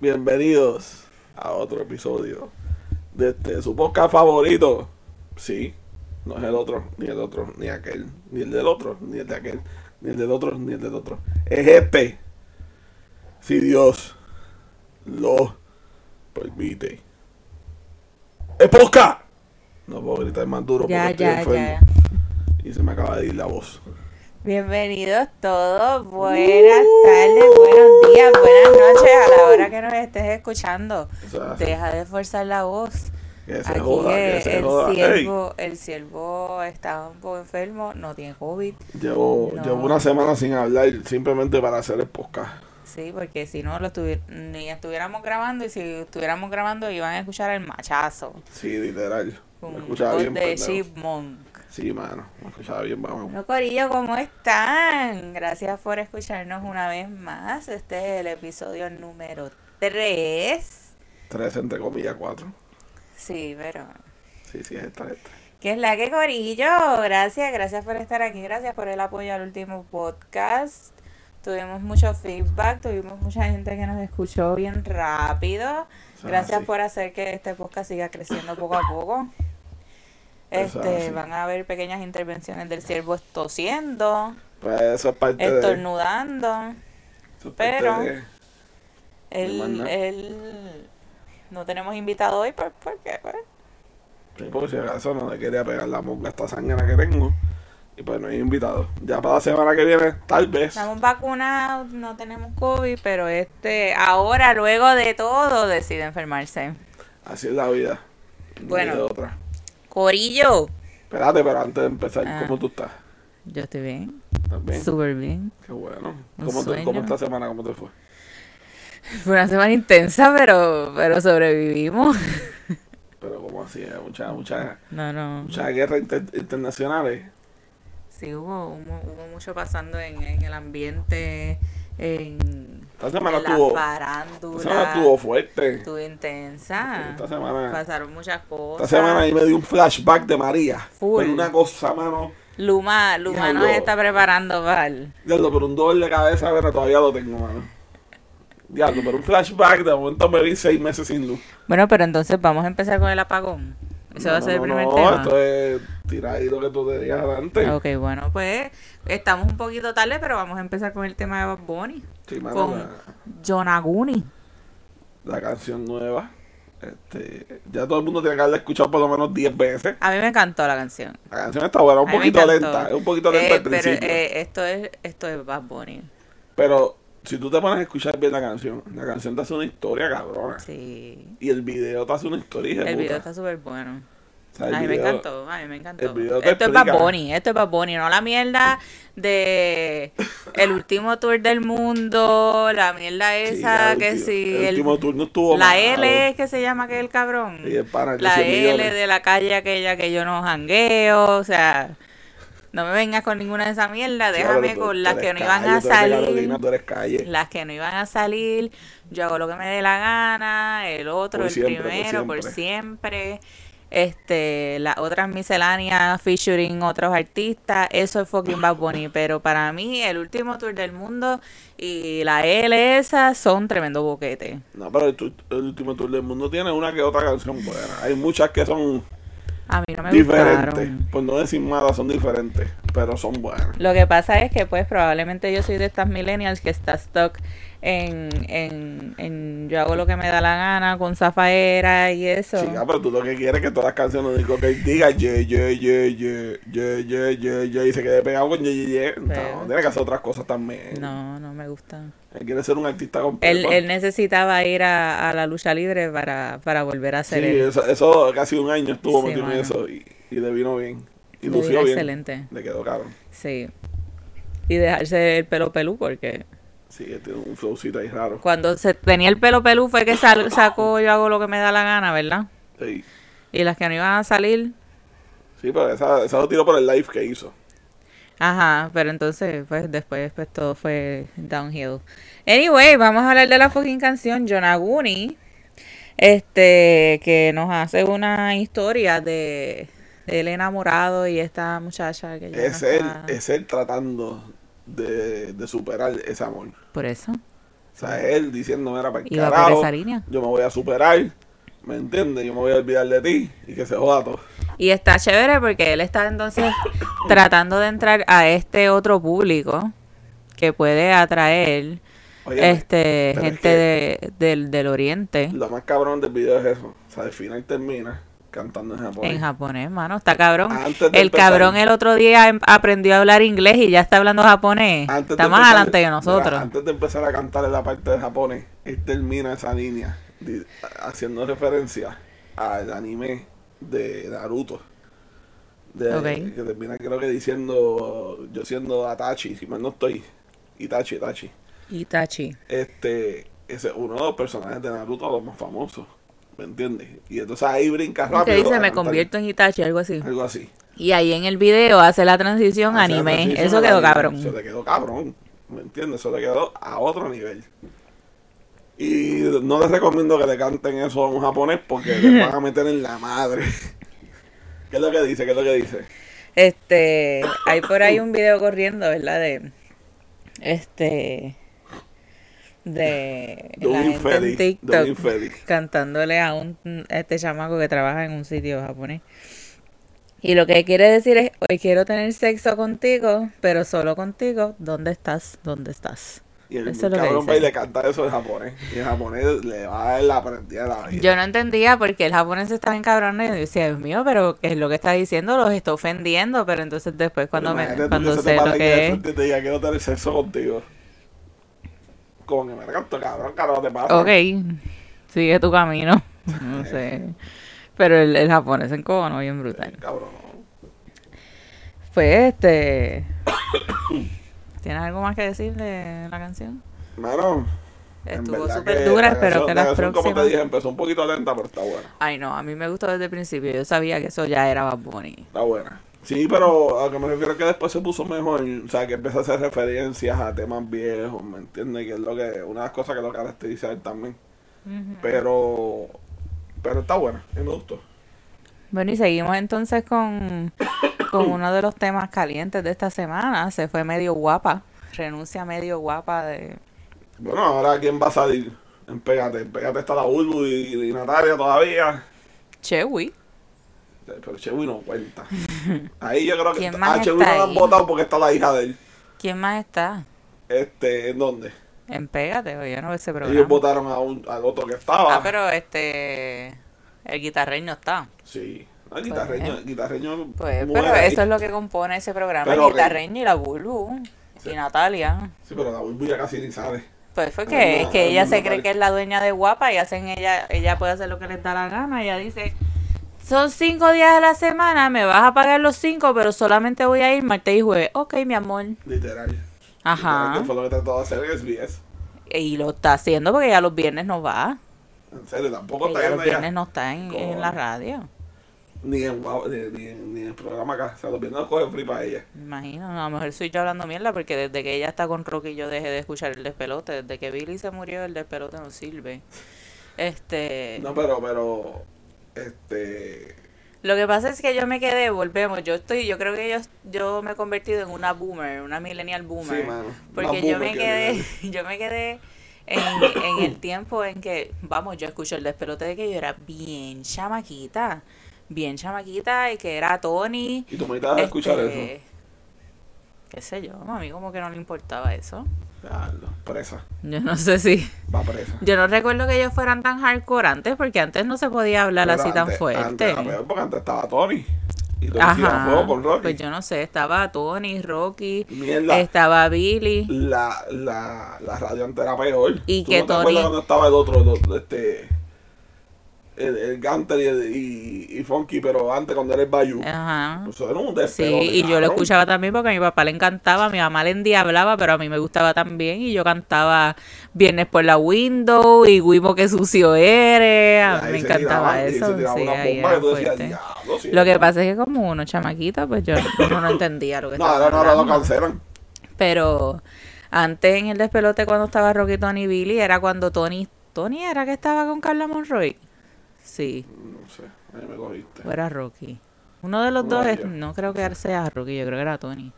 Bienvenidos a otro episodio de este, su podcast favorito. Sí, no es el otro, ni el otro, ni aquel, ni el del otro, ni el de aquel, ni el del otro, ni el del otro. Es este. Si Dios lo permite. ¡Es podcast! No puedo gritar más duro porque Ya, estoy ya, enfermo. ya. Y se me acaba de ir la voz. Bienvenidos todos, buenas tardes, buenos días, buenas noches a la hora que nos estés escuchando. Deja de forzar la voz. que se Aquí joda, que el, se el joda. Ey, siervo, el siervo está un poco enfermo, no tiene COVID. llevo, No. llevo una semana sin hablar simplemente para hacer el podcast. Sí, porque si no lo estuvi- ni estuviéramos grabando y si estuviéramos grabando iban a escuchar el machazo. Sí, literal. Un voz bien, de pendejo. Chipmunk. Sí, mano. Me escuchaba bien, vamos. Bueno, Corillo, ¿cómo están? Gracias por escucharnos una vez más. Este es el episodio número 3. Tres entre comillas, cuatro. Sí, pero... Sí, sí, es esta. ¿Qué es la que Corillo? Gracias, gracias por estar aquí. Gracias por el apoyo al último podcast. Tuvimos mucho feedback, tuvimos mucha gente que nos escuchó bien rápido. Gracias por hacer que este podcast siga creciendo poco a poco. Este, van a haber pequeñas intervenciones del siervo tosiendo, Pues eso es parte estornudando. pero- de- Él, él no tenemos invitado hoy pues, porque pues, Sí, porque si acaso no le quería pegar la monga a esta sangre que tengo. Y pues no hay invitado. Ya para la semana que viene, tal vez. estamos vacunados, no tenemos COVID, pero este ahora luego de todo decide enfermarse. Así es la vida. No Bueno. de otra. Corillo, Espérate, pero antes de empezar, Ah. ¿cómo tú estás? yo estoy bien, ¿Estás bien? súper bien. Qué bueno. ¿Cómo, te. ¿Cómo esta semana? ¿Cómo te fue? Fue una semana intensa, pero pero sobrevivimos. Pero como así, muchas, muchas, No, no. muchas guerras inter- internacionales. Sí, hubo, hubo, hubo mucho pasando en, en el ambiente, en, Esta semana farándula. esta semana estuvo fuerte. Estuvo intensa. Esta semana, Pasaron muchas cosas. esta semana ahí me dio un flashback de María. Full. Pero una cosa, mano. Luma, Luma nos está preparando para el- Diablo, pero un dolor de cabeza, pero todavía lo tengo, mano. Diablo, pero un flashback, de momento me vi seis meses sin luz. Bueno, pero entonces vamos a empezar con el apagón. Ese No, va a no, ser el no, primer no, tema. esto es lo que tú te digas adelante. Ok, bueno, pues estamos un poquito tarde, pero vamos a empezar con el tema de Bad Bunny. Sí, mano, Con la, Jonaguni. la canción nueva. Este, ya todo el mundo tiene que haberla escuchado por lo menos 10 veces. A mí me encantó la canción. La canción está buena, un poquito lenta, es un poquito lenta Eh, al pero principio. eh, esto es esto es Bad Bunny. Pero si tú te pones a escuchar bien la canción, la canción te hace una historia cabrona. Sí. Y el video te hace una historia. El puta. video está súper bueno. O sea, el A mí me encantó, a mí me encantó. Esto es Bad. Bunny, esto es Bad Bunny, no la mierda de el último tour del mundo, la mierda Sí, esa que si el, el- último turno estuvo la. L es que se llama cabrón. Y el pana, de la 100 L millones. de la calle aquella que yo no jangueo, o sea, no me vengas con ninguna de esa mierda, Sí, déjame tú- con tú las que no calle, iban a salir. Carolina. Las que no iban a salir, yo hago lo que me dé la gana, el otro, Por el siempre, primero, por siempre. siempre. Este, las otras misceláneas featuring otros artistas, eso es fucking Bad Bunny, pero para mí el último tour del mundo y la L esa son tremendo boquete. No, pero el, tu- el último tour del mundo tiene una que otra canción buena. Hay muchas que son A mí no me diferentes. gustaron. Por no decir nada, son diferentes. Pero son buenas. Lo que pasa es que pues probablemente yo soy de estas millennials que está stuck en, en, en yo hago lo que me da la gana con Zafaera y eso. Chica, pero tú lo que quieres es que todas las canciones digo que diga ye, ye, ye, ye, ye, ye, ye, ye, y se quede pegado con ye, ye, ye. Pero- No, tiene que hacer otras cosas también. No, no me gusta. Él quiere ser un artista Él, completo. él necesitaba ir a, a la lucha libre para, para volver a sí, ser él. eso, eso casi un año estuvo Sí, metido en eso y, y le vino bien. Y Le lució bien. excelente. Le quedó caro. Sí. Y dejarse el pelo pelú porque Sí, tiene un flowcito ahí raro. cuando se tenía el pelo pelú fue que sal- sacó yo hago lo que me da la gana, ¿verdad? Sí, Y las que no iban a salir, sí pero esa, esa lo tiró por el live que hizo. Ajá, pero entonces, pues después, pues todo fue downhill. Anyway, vamos a hablar de la fucking canción Yonaguni. Este, que nos hace una historia de, de él enamorado y esta muchacha que ya Es no él, está- es él tratando de, de superar ese amor. Por eso. O sea, él diciendo, mira, para el Iba por carajo, esa línea. yo me voy a superar, ¿me entiendes? Yo me voy a olvidar de ti y que se joda todo. Y está chévere porque él está entonces tratando de entrar a este otro público que puede atraer Oye, este es gente que- de- del, del oriente Lo más cabrón del video es eso. O sea, al final termina cantando en japonés. en japonés, mano. Está cabrón. El empezar- cabrón el otro día em- aprendió a hablar inglés y ya está hablando japonés. Antes Está más empezar- adelante que mira, nosotros. antes de empezar a cantar en la parte de japonés, él termina esa línea haciendo referencia al anime de Naruto. De. Que termina creo que diciendo, yo siendo Atachi, si mal no estoy, Itachi, Itachi. Itachi. Este, ese es uno de los personajes de Naruto los más famosos, ¿me entiendes? Y entonces ahí brinca rápido. Que dice, me convierto en Itachi, algo así. Algo así. Y ahí en el video hace la transición Hace la anime. transición Eso quedó anime. cabrón. Eso le quedó cabrón. ¿Me entiendes? Eso le quedó a otro nivel. Y no les recomiendo que le canten eso a un japonés porque le van a meter en la madre. ¿Qué es lo que dice? ¿Qué es lo que dice? Este, hay por ahí un video corriendo, ¿verdad? De, este, de la gente en TikTok cantándole a un este chamaco que trabaja en un sitio japonés. Y lo que quiere decir es, hoy quiero tener sexo contigo, pero solo contigo. ¿Dónde estás? ¿Dónde estás? Y el Eso es lo que cabrón va y le canta eso en japonés. Y en japonés le va a dar la prendida de la vida. Yo no entendía porque el japonés estaba encabrando y yo decía, Dios mío, pero ¿qué es lo que está diciendo? Los está ofendiendo, pero entonces después cuando me Imagínate tú cuando se sé lo que es, te diga quiero tener sexo contigo. Como que me canto, cabrón, cabrón, te pasa. Ok, sigue tu camino. No sé. Pero el, el japonés en no bien brutal. Cabrón. Pues este. ¿Tienes algo más que decir de la canción? Mano, Estuvo súper dura, la espero canción- que la las canción, Como te próximas. dije, empezó un poquito lenta, pero está buena. Ay, no, a mí me gustó desde el principio. Yo sabía que eso ya era Bad Bunny. Está buena. Sí, pero a lo que me refiero es que después se puso mejor. O sea, que empieza a hacer referencias a temas viejos, ¿me entiendes? Que es lo que una de las cosas que lo caracteriza a él también. Pero pero está buena, y me gustó. Bueno, y seguimos entonces con, con uno de los temas calientes de esta semana. Se fue medio guapa. Renuncia medio guapa de. Bueno, ahora ¿quién va a salir? En Pégate. En Pégate está la Bulbu y, y Natalia todavía. Chewi. Pero Chewy no cuenta. Ahí yo creo que ¿Quién más a Chewy está no lo han votado porque está la hija de él. ¿Quién más está? Este, ¿en dónde? En Pégate, oye, yo no veo ese programa. Ellos votaron a un, al otro que estaba. Ah, pero este. El guitarreño está. Sí. No, el guitarreño, el guitarreño Pues, pero ahí. eso es lo que compone ese programa. Pero el guitarreño y la Bulbu. Sí. Y Natalia. Sí, pero la Bulbu ya casi ni sabe. Pues fue No, que, no, que ella no, se cree que es la dueña de Guapa y hacen ella, ella puede hacer lo que les da la gana. Ella dice, son cinco días a la semana, me vas a pagar los cinco, pero solamente voy a ir martes y jueves. Ok, mi amor. Literal. Ajá. Literal, fue lo que trató de hacer en SBS. Y lo está haciendo porque ya los viernes no va. En serio, tampoco está Ella yendo los ya. viernes no está en, en la radio. Ni en, ni, ni, en- ni en el programa acá. O sea, los viernes los cogen free para ella. Imagino, a lo mejor soy yo hablando mierda porque desde que ella está con Rocky yo dejé de escuchar el despelote. Desde que Billy se murió el despelote no sirve. Este... No, pero, pero, este, Lo que pasa es que yo me quedé, volvemos, yo estoy, yo creo que yo, yo me he convertido en una boomer, una millennial boomer. Sí, mano. Porque yo boomer me que quedé, yo me quedé en, el tiempo en que, vamos, yo escucho el despelote de que yo era bien chamaquita, bien chamaquita y que era Tony. y tú me ibas a escuchar este, eso. Qué sé yo, a mí como que no le importaba eso. Presa. Yo no sé si, Va presa. yo no recuerdo que ellos fueran tan hardcore antes porque antes no se podía hablar Pero así tan fuerte. Antes, porque antes estaba Tony. Y Ajá. fuego con Rocky. Pues yo no sé, estaba Tony, Rocky, Mierda. estaba Billy. La, la, la radio antes era peor. Y ¿Tú que no te Tony- acuerdas cuando estaba el otro, el, este, el, el Gunter y, el- y, y Funky, pero antes cuando era el Bayou? Ajá. Eso era un Sí, y yo lo escuchaba también porque a mi papá le encantaba, a mi mamá le endiablaba, pero a mí me gustaba también y yo cantaba Viernes por la Window y Wimo que sucio eres, a mí me encantaba eso. Lo que pasa es que como uno chamaquito, pues yo uno no entendía lo que No, estaba no, ahora lo cancelan. Pero antes en el despelote cuando estaba Rocky, Tony y Billy, era cuando Tony, Tony era que estaba con Carla Monroy. Sí, No sé, ahí me cogiste. o era Rocky. Uno de los dos, de es- no creo que sea Rocky, yo creo que era Tony.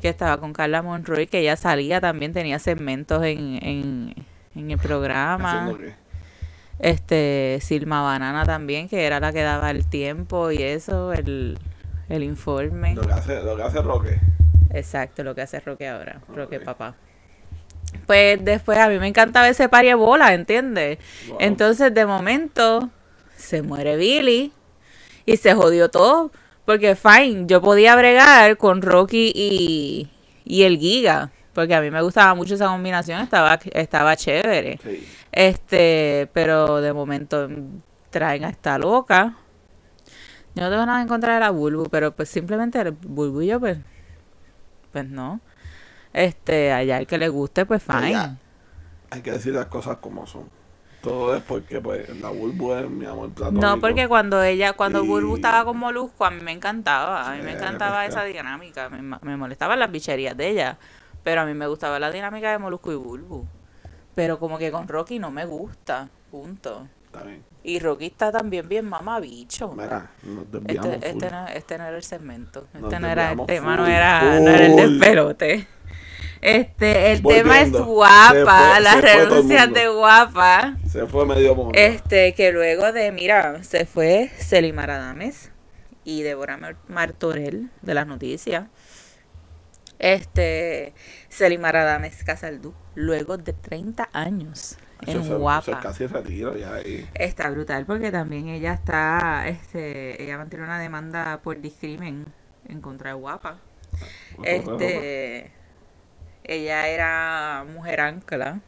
Que estaba con Carla Monroy, que ella salía también, tenía segmentos en, en, en el programa. Este, Silma Banana también, que era la que daba el tiempo y eso, el, el informe. Lo que hace, lo que hace Roque. Exacto, lo que hace Roque ahora, Roque Ok. papá. Pues después a mí me encantaba ese pari bola, ¿entiendes? Wow. Entonces de momento se muere Billy y se jodió todo. Porque fine, yo podía bregar con Rocky y, y el Giga. Porque a mí me gustaba mucho esa combinación, estaba, estaba chévere. Sí. Este, pero de momento traen a esta loca. Yo no tengo nada en contra de la Bulbu, pero pues simplemente el Bulbu y yo, pues, pues no. Este, allá el que le guste, pues fine. Allá. Hay que decir las cosas como son. Todo es porque pues la Bulbu es mi amor platónico. No, porque cuando ella, cuando Y- Bulbu estaba con Molusco, a mí me encantaba, a mí me encantaba esa dinámica, me, molestaban las bicherías de ella, pero a mí me gustaba la dinámica de Molusco y Bulbu. Pero como que con Rocky no me gusta, punto. Está bien. Y Rocky está también bien mamabicho. Mira, nos desviamos Este, este, no, este no era el segmento. Nos Este no era el tema, no full, era, no era el despelote. Este, el tema es guapa, las renuncias de guapa. Se fue medio mundo. Este, que luego de, mira, se fue Celimar Adames y Débora Mar- Martorell de las noticias. Este, Celimar Adames Casaldú, luego de 30 años es- eso guapa. es casi retiro ya ahí. Está brutal porque también ella está, este, ella mantiene una demanda por discrimen en contra de Guapa. Este, ella era mujer ancla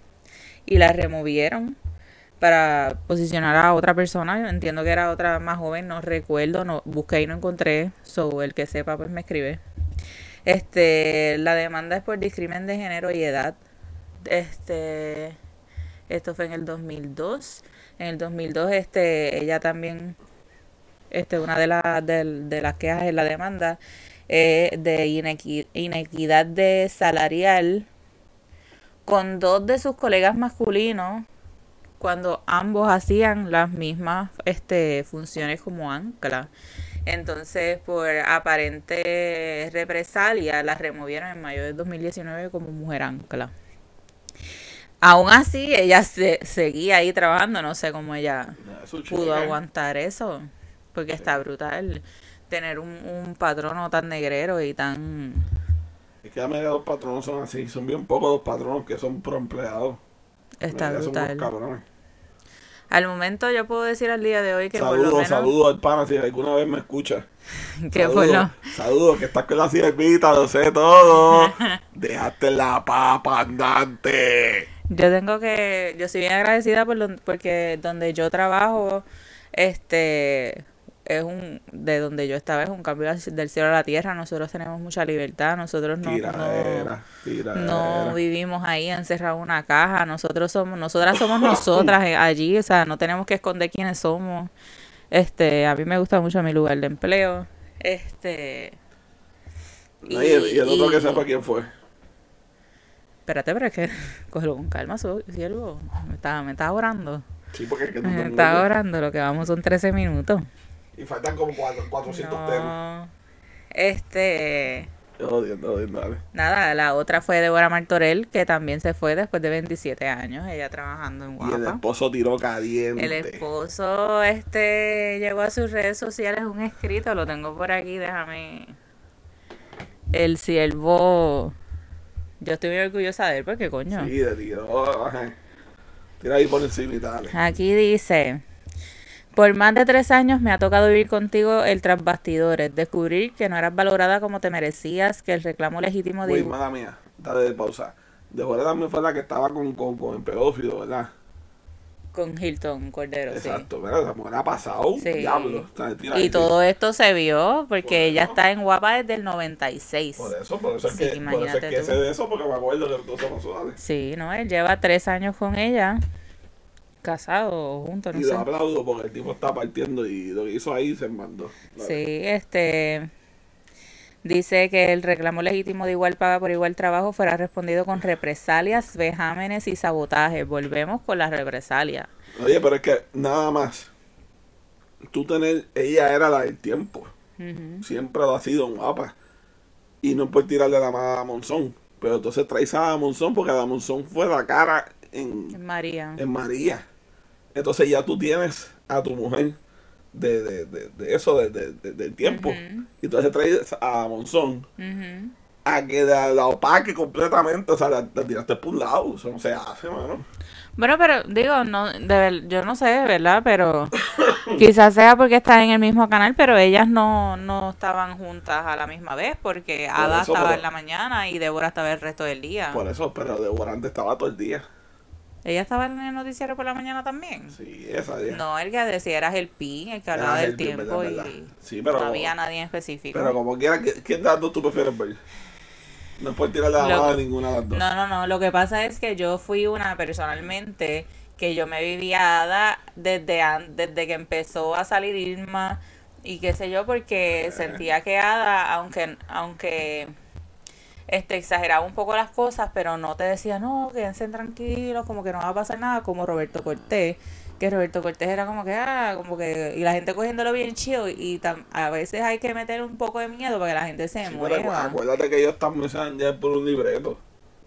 y la removieron para posicionar a otra persona. Yo entiendo que era otra más joven, no recuerdo, no busqué y no encontré. So, el que sepa, pues me escribe. Este, la demanda es por discrimen de género y edad. Este, esto fue en el 2002. En el 2002, este, ella también, este, una de, las de, de las quejas en la demanda eh, de inequi- inequidad de salarial con dos de sus colegas masculinos cuando ambos hacían las mismas este, funciones como ancla. Entonces, por aparente represalia, la removieron en mayo del 2019 como mujer ancla. Aún así, ella se, seguía ahí trabajando, no sé cómo ella pudo aguantar eso, porque está brutal tener un, un patrono tan negrero y tan... Es que la mayoría de los patronos son así. Son bien pocos los patronos que son pro empleados. Está brutal. cabrones. Al momento yo puedo decir al día de hoy que por lo Saludos, menos... saludos al pana si alguna vez me escucha. Que por lo, Saludos, saludos, que estás con la siervita, lo sé todo. Dejaste la papa andante. Yo tengo que, yo soy bien agradecida por don- porque donde yo trabajo, este, es un, de donde yo estaba es un cambio del cielo a la tierra. Nosotros tenemos mucha libertad, nosotros no, no, Tiradera, no vivimos ahí encerrados en una caja. Nosotros somos, nosotras somos nosotras allí, o sea, no tenemos que esconder quiénes somos. Este, a mí me gusta mucho mi lugar de empleo. Este, No, y, el, y el otro y- que sepa quién fue. espérate, pero es que cógelo con calma, siervo. Me estaba, me estaba orando. Sí, porque es que tú Me estaba orando, lo que vamos son 13 minutos. Y faltan como cuatro- 400 temas. No. Este, Yo jodiendo, jodiendo, dale. nada, la otra fue Débora Martorell, que también se fue después de 27 años, ella trabajando en Y el Guapa. esposo tiró caliente. El esposo, este, llegó a sus redes sociales un escrito, lo tengo por aquí, déjame. El siervo, yo estoy muy orgullosa de él, porque coño. Sí, le tiró. ajá. Tira ahí por encima y dale. Aquí dice, por más de tres años me ha tocado vivir contigo el tras bastidores, descubrir que no eras valorada como te merecías, que el reclamo legítimo de... Uy, mala mía. Dale de pausa. Deborah también fue la que estaba con, con, con el pedófilo, ¿verdad? con Hilton Cordero, sí. Exacto, pero esa mujer ha pasado. Sí. Diablo. Y ahí. todo esto se vio porque Por ella eso. está en Guapa desde el 96. Por eso, por eso es Sí, que, por eso es que tú. sé de eso, porque me acuerdo que sodales. Sí, ¿no? Él lleva tres años con ella, casado o juntos, no Y sé. lo aplaudo porque el tipo está partiendo y lo que hizo ahí se mandó. Sí, este dice que el reclamo legítimo de igual paga por igual trabajo fuera respondido con represalias, vejámenes y sabotaje. Volvemos con las represalias. Oye, pero es que nada más. Tú tener. Ella era la del tiempo. Siempre lo ha sido guapa. Y no por tirarle la mano a Monzón. Pero entonces traes a Monzón porque la Monzón fue la cara en, En María. en María. Entonces ya tú tienes a tu mujer de, de, de, de eso, de, de- de- del tiempo. Ujú. Y entonces traes a Monzón Ujú. a que la, la opaque completamente, o sea, la, la tiraste por un lado. Eso no se hace, mano. Bueno, pero digo, no, de ver- yo no sé, ¿verdad? Pero quizás sea porque están en el mismo canal, pero ellas no, no estaban juntas a la misma vez, porque Por Ada estaba pero- en la mañana y Débora estaba el resto del día. Por eso, pero Devorante estaba todo el día. ¿Ella estaba en el noticiero por la mañana también? Sí, esa día. No, el que decía eras el PIN, el que Era hablaba del tiempo verdad, y verdad. Sí, pero- no había nadie en específico. Pero como quiera, ¿qué, qué datos tú prefieres ver? No puedes tirarle la mano a ninguna de las dos. No, no, no. Lo que pasa es que yo fui una personalmente que yo me vivía Ada desde, an- desde que empezó a salir Irma y qué sé yo, Eh. porque sentía que Ada, aunque, aunque este, exageraba un poco las cosas, pero no te decía, no, quédense tranquilos, como que no va a pasar nada, como Roberto Cortés. Que Roberto Cortés era como que, ah, como que, y la gente cogiéndolo bien chido, y tam- a veces hay que meter un poco de miedo para que la gente se Sí, mueva. acuérdate que ellos están mensajes ya por un libreto.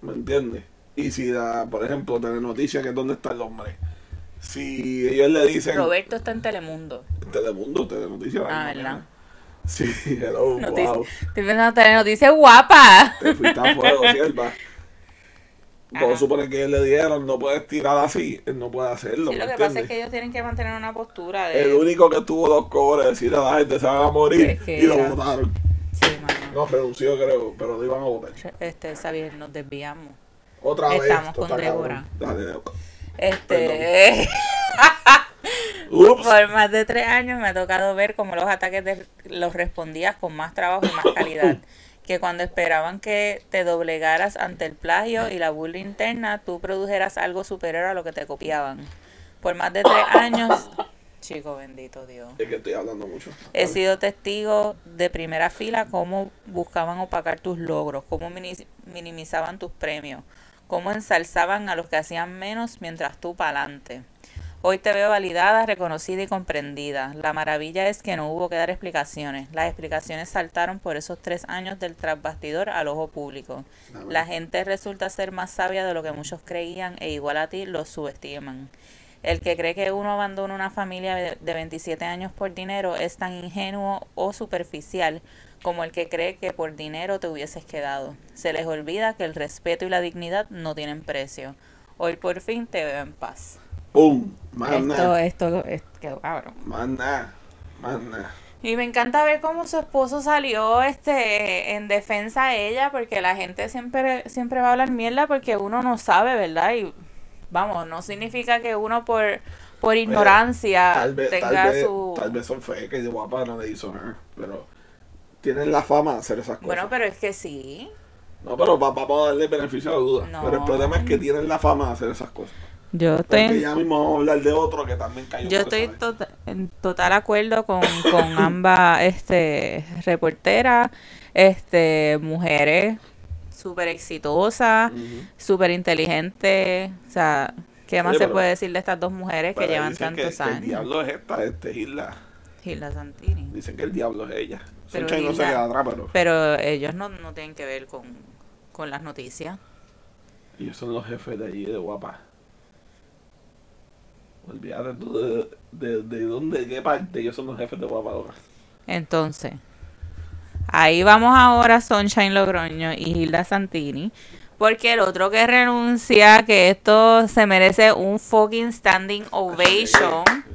¿Me entiendes? Y si, da, por ejemplo, Telenoticia, que es donde está el hombre. Si ellos le dicen. Roberto está en Telemundo. Telemundo, Telenoticias. Ah, ¿verdad? Sí, hello, Noticia, wow. Estoy pensando en noticias guapa. Te fuiste a fuego, sierva. A suponer que le dieron, no puedes tirar así, él no puede hacerlo. Sí, ¿me lo que pasa es entiendes? que ellos tienen que mantener una postura de. El único que tuvo dos cobres decir a la gente se van a morir Es que y lo era- votaron. Sí. No, renunció creo, pero lo iban a votar. Este, Xavier, nos desviamos. Otra vez. Estamos con Débora. Dale, Débora. Este. Por más de tres años me ha tocado ver cómo los ataques de- los respondías con más trabajo y más calidad. Que cuando esperaban que te doblegaras ante el plagio y la burla interna, tú produjeras algo superior a lo que te copiaban. Por más de tres años, chico bendito Dios. Es que estoy hablando mucho. He sido testigo de primera fila cómo buscaban opacar tus logros, cómo mini- minimizaban tus premios, cómo ensalzaban a los que hacían menos mientras tú pa'lante. Hoy te veo validada, reconocida y comprendida. La maravilla es que no hubo que dar explicaciones. Las explicaciones saltaron por esos tres años del trasbastidor al ojo público. Amén. La gente resulta ser más sabia de lo que muchos creían e igual a ti los subestiman. El que cree que uno abandona una familia de de 27 años por dinero es tan ingenuo o superficial como el que cree que por dinero te hubieses quedado. Se les olvida que el respeto y la dignidad no tienen precio. Hoy por fin te veo en paz. ¡Pum! Esto, esto, esto quedó cabrón. Y me encanta ver cómo su esposo salió este en defensa de ella, porque la gente siempre, siempre va a hablar mierda porque uno no sabe, ¿verdad? Y vamos, no significa que uno por, por ignorancia Tal vez, tenga tal vez, su... tal vez son fake y de guapa no le hizo nada. Pero tienen la fama de hacer esas cosas. Bueno, pero es que sí. No, pero va- vamos a darle beneficio a la duda. No. Pero el problema es que tienen la fama de hacer esas cosas. Yo Porque estoy, ya mismo vamos a hablar de otro que también cayó. yo estoy tota- en total acuerdo con, con ambas este, reporteras, este, mujeres súper exitosas, Ujú. súper inteligentes. O sea, ¿qué más Oye, se pero- puede decir de estas dos mujeres que llevan dicen que- tantos que, el años? diablo es esta, este Hilda. Hilda Santini. Dicen que el diablo es ella. Pero Sunshine no se queda atrás, pero Pero ellos no, no tienen que ver con, con las noticias. ellos son los jefes de allí de guapa. Olvídate tú de, de, de dónde, de qué parte ellos son los jefes de guapa ahora. Entonces, ahí vamos ahora Sunshine Logroño y Hilda Santini. Porque el otro que renuncia, que esto se merece un fucking standing ovation,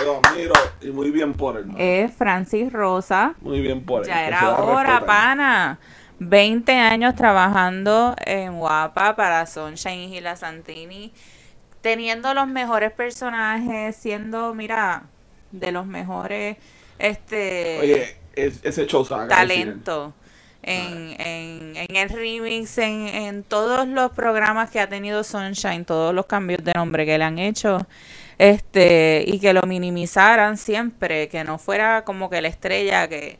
Yo, lo admiro y muy bien por él. es Francis Rosa. Muy bien por él. Ya era hora, pana. 20 años trabajando en Guapa para Sunshine y Hilda Santini. Teniendo los mejores personajes, siendo, mira, de los mejores este Oye, es- ese show talento. En, en, en el remix, en, en todos los programas que ha tenido Sunshine, todos los cambios de nombre que le han hecho, este, y que lo minimizaran siempre, que no fuera como que la estrella que,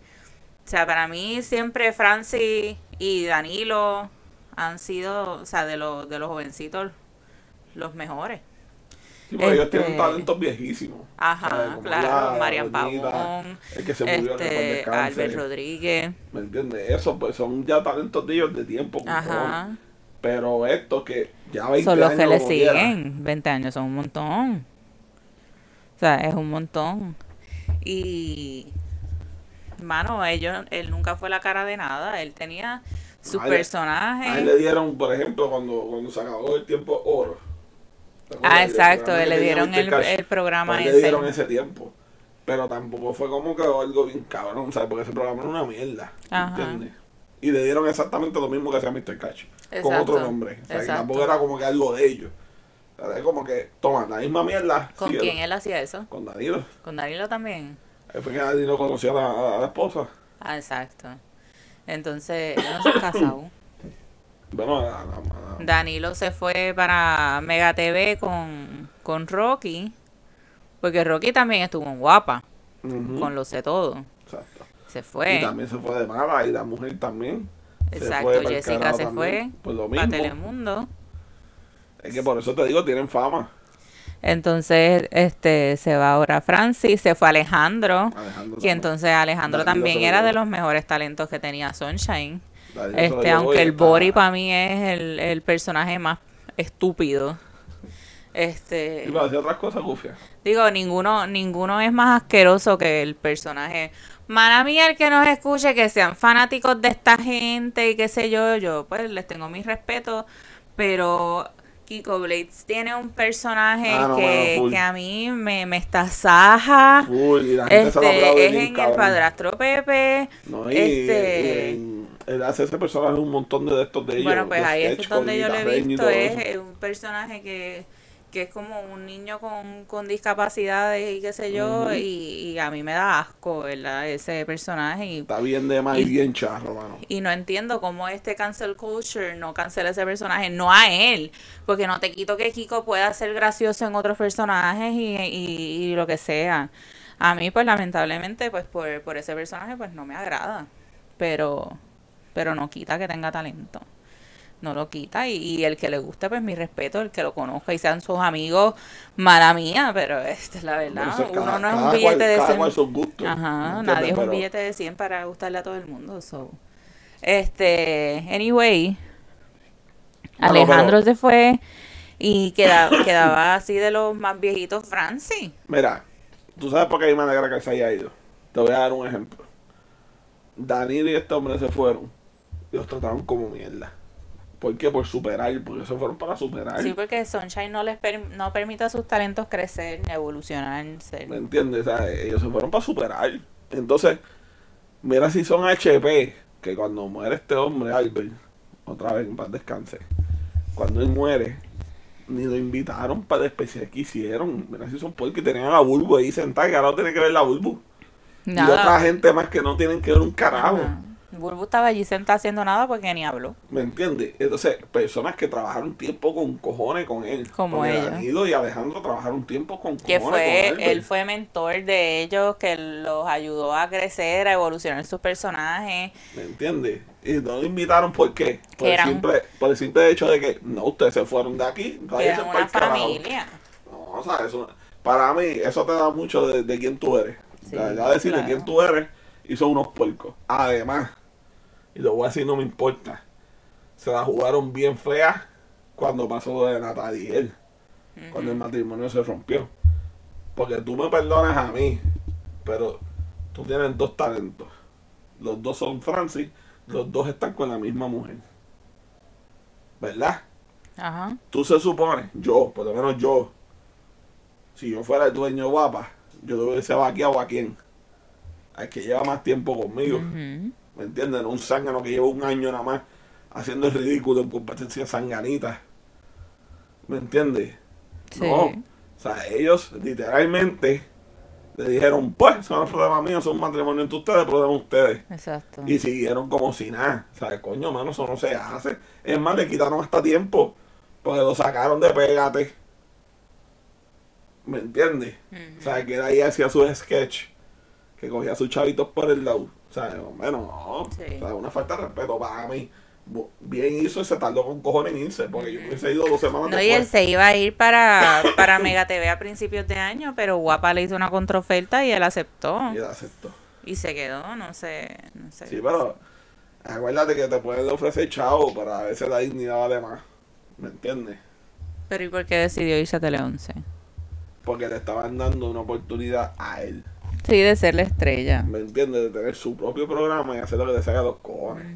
o sea, para mí siempre Francis y Danilo han sido, o sea, de los, de los jovencitos, los mejores. Sí, ellos Este- tienen talentos viejísimos. Ajá, claro, la Marian Pavón, El que se murió este, Albert Rodríguez, ¿Me entiendes? Eso, pues son ya talentos de ellos de tiempo. ajá. Pero esto que ya 20 Son los años que le como quiera, siguen. 20 años son un montón. Sea, es un montón. Y. Mano, ellos, él nunca fue la cara de nada. Él tenía sus A él- A él le dieron, por ejemplo, cuando, cuando se acabó el tiempo oro. Ah, exacto. Le dieron el, Cash. el programa Pues le ese. dieron ese tiempo. Pero tampoco fue como que algo bien cabrón, ¿sabes? Porque ese programa era una mierda. Ajá. ¿Entiendes? Y le dieron exactamente lo mismo que hacía Mr. Catch. Con otro nombre. O sea, que tampoco era como que algo de ellos. Es como que, toma, la misma mierda. ¿Con quién él hacía eso? Con Danilo. Con Danilo también. Ahí fue que Danilo conocía a la, a la esposa. Ah, exacto. Entonces, no se casado. Bueno, a la- a la- Danilo se fue para Mega TV con, con Rocky. Porque Rocky también estuvo en Guapa. Con lo sé todo. Exacto. Se Y fue. también se fue de mala y la mujer también. Exacto, Jessica se fue. Pues lo mismo. Telemundo. Es que por eso te digo, tienen fama. Entonces, este, se va ahora Francis, se fue Alejandro. Alejandro Y también. entonces Alejandro Danilo también era de los mejores talentos que tenía Sunshine. Danilo Este, aunque el Bori para mí es el, el personaje más estúpido. Este, Iba a decir otras cosas, Gufia. digo, ninguno, ninguno es más asqueroso que el personaje. Mala mía el que nos escuche, que sean fanáticos de esta gente y qué sé yo, yo pues les tengo mi respeto, pero Kiko Blades tiene un personaje Ah, no, que, full. que a mí me, me estasaja. Full, y la gente se lo Este, es bien, en el padrastro Pepe. No, y, este, y en- él hace ese personaje un montón de estos de ellos. Bueno, pues ahí es donde yo lo he visto, es un personaje que, que es como un niño con, con discapacidades y qué sé yo, y, y a mí me da asco, ¿verdad? Ese personaje y, Está bien de más y y- bien charro, mano. y no entiendo cómo este cancel culture no cancela ese personaje, no a él, porque no te quito que Kiko pueda ser gracioso en otros personajes y, y, y lo que sea. A mí, pues lamentablemente, pues por, por ese personaje, pues no me agrada, pero, pero no quita que tenga talento. No lo quita y, y el que le guste, pues mi respeto, el que lo conozca y sean sus amigos, mala mía, pero esta es la verdad. Uno cada- no es un billete cual- de cada 100 cual sus gustos, ¿me Ajá, nadie es un billete de 100 para gustarle a todo el mundo. So. Este, anyway, Alejandro pero- se fue y queda- quedaba así de los más viejitos Francis. Mira, tú sabes por qué hay manera que se haya ido. Te voy a dar un ejemplo. Danilo y este hombre se fueron y los trataron como mierda. ¿Por qué? Por superar, porque se fueron para superar. Sí, porque Sunshine no les per- no permite a sus talentos crecer, ni evolucionar. ser- ¿Me entiendes? O sea, ellos se fueron para superar. Entonces, mira si son HP, que cuando muere este hombre, Albert, otra vez en paz descanse, cuando él muere, ni lo invitaron para el especial que hicieron. Mira si son porque tenían a la Bulbo ahí sentada, que ahora no tiene que ver la Bulbo. Y otra gente más que no tienen que ver un carajo. Bulbu estaba allí sentada haciendo nada porque ni habló. ¿Me entiendes? Entonces, personas que trabajaron tiempo con cojones con él. Como ella. Danilo y Alejandro trabajaron tiempo con cojones Que con fue, Albert. él fue mentor de ellos, que los ayudó a crecer, a evolucionar sus personajes. ¿Me entiendes? Y no lo invitaron ¿por qué? Por, el eran- simple, por el simple hecho de que no, ustedes se fueron de aquí. Eran una familia. No, o sea, eso, para mí, eso te da mucho de, de quién tú eres. Sí, ya, ya decir claro. de quién tú eres y son unos puercos. Además, y lo voy a decir, no me importa. Se la jugaron bien fea cuando pasó lo de Natalia y él. Cuando el matrimonio se rompió. Porque tú me perdonas a mí, pero tú tienes dos talentos. Los dos son Francis, los dos están con la misma mujer. ¿Verdad? Ajá. Tú se supone, yo, por lo menos yo, si yo fuera el dueño guapa, yo le hubiese vaqueado a quién. Al que lleva más tiempo conmigo. Ujú. ¿Me entiendes? No un zángano que lleva un año nada más haciendo el ridículo en competencia sanganita. ¿Me entiendes? Sí. No. O sea, ellos literalmente le dijeron, pues, eso no es problema mío, es un matrimonio entre ustedes, problema de ustedes. Exacto. Y siguieron como si nada. O sea, coño, mano, eso no se hace. Es más, le quitaron hasta tiempo. Porque lo sacaron de pégate. ¿Me entiendes? O sea, que de ahí hacía sus sketch. Que cogía sus chavitos por el lado. O sea, bueno, no. Sí. O sea, una falta de respeto para mí. Bien hizo y se tardó con cojones en irse. Porque yo hubiese ido dos semanas No, y él después. se iba a ir para, para Mega TV a principios de año, pero Guapa le hizo una contraoferta y él aceptó. Y él aceptó. Y se quedó, no sé, no sé. Sí, pero Acuérdate que te pueden ofrecer chavo para a veces la dignidad vale más. ¿Me entiendes? Pero ¿y por qué decidió irse a Tele 11? Porque le estaban dando una oportunidad a él. Sí, de ser la estrella. ¿Me entiendes? De tener su propio programa y hacer lo que le salga a los cojones.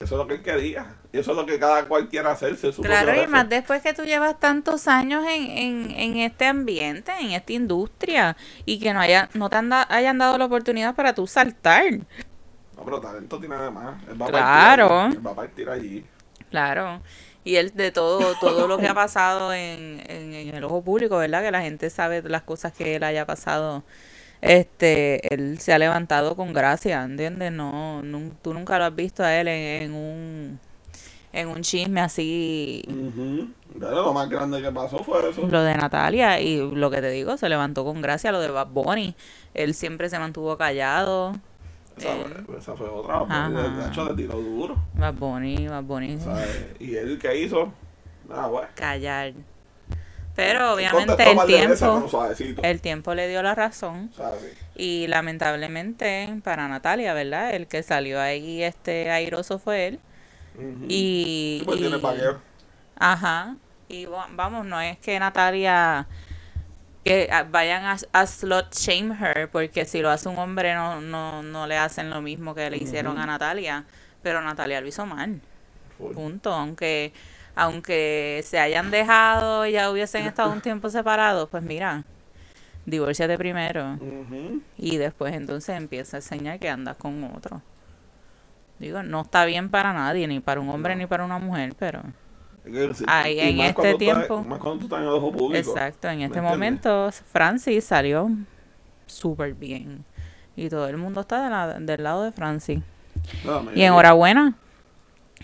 Eso es lo que él quería. Y eso es lo que cada cual quiere hacerse. Su Claro, y más después que tú llevas tantos años en, en, en este ambiente, en esta industria, y que no haya, no te han da- hayan dado la oportunidad para tú saltar. No, pero talento tiene además. Él va a Claro. allí. Él va a partir allí. Claro. Y él de todo, todo lo que ha pasado en, en, en el ojo público, ¿verdad? Que la gente sabe de las cosas que él haya pasado. Este, él se ha levantado con gracia, ¿entiendes? No, tú nunca lo has visto a él en, en un en un chisme así. Pero lo más grande que pasó fue eso. lo de Natalia y lo que te digo, se levantó con gracia lo de Bad Bunny. Él siempre se mantuvo callado. Esa, Eh. fue, esa fue otra. Ajá. De hecho, le tiró duro. Bad Bunny, Bad Bunny. Y él que hizo. Nada, bueno. Callar. Pero obviamente el tiempo, el tiempo le dio la razón. Y lamentablemente para Natalia, ¿verdad? El que salió ahí este airoso fue él. Ujú. Y, Sí, pues y- tiene. Ajá. Y va- vamos, no es que Natalia que ah, vayan a, a slot shame her, porque si lo hace un hombre no, no, no le hacen lo mismo que le hicieron a Natalia. Pero Natalia lo hizo mal. Punto. Aunque, aunque se hayan dejado y ya hubiesen estado un tiempo separados, pues mira, divórciate primero. Y después entonces empieza a enseñar que andas con otro. Digo, no está bien para nadie, ni para un hombre ni para una mujer, pero... Sí, Ahí, en este estás- tiempo. más cuando tú estás en el ojo público. Exacto, en este momento Francis salió súper bien. Y todo el mundo está de la- del lado de Francis. No, Y enhorabuena.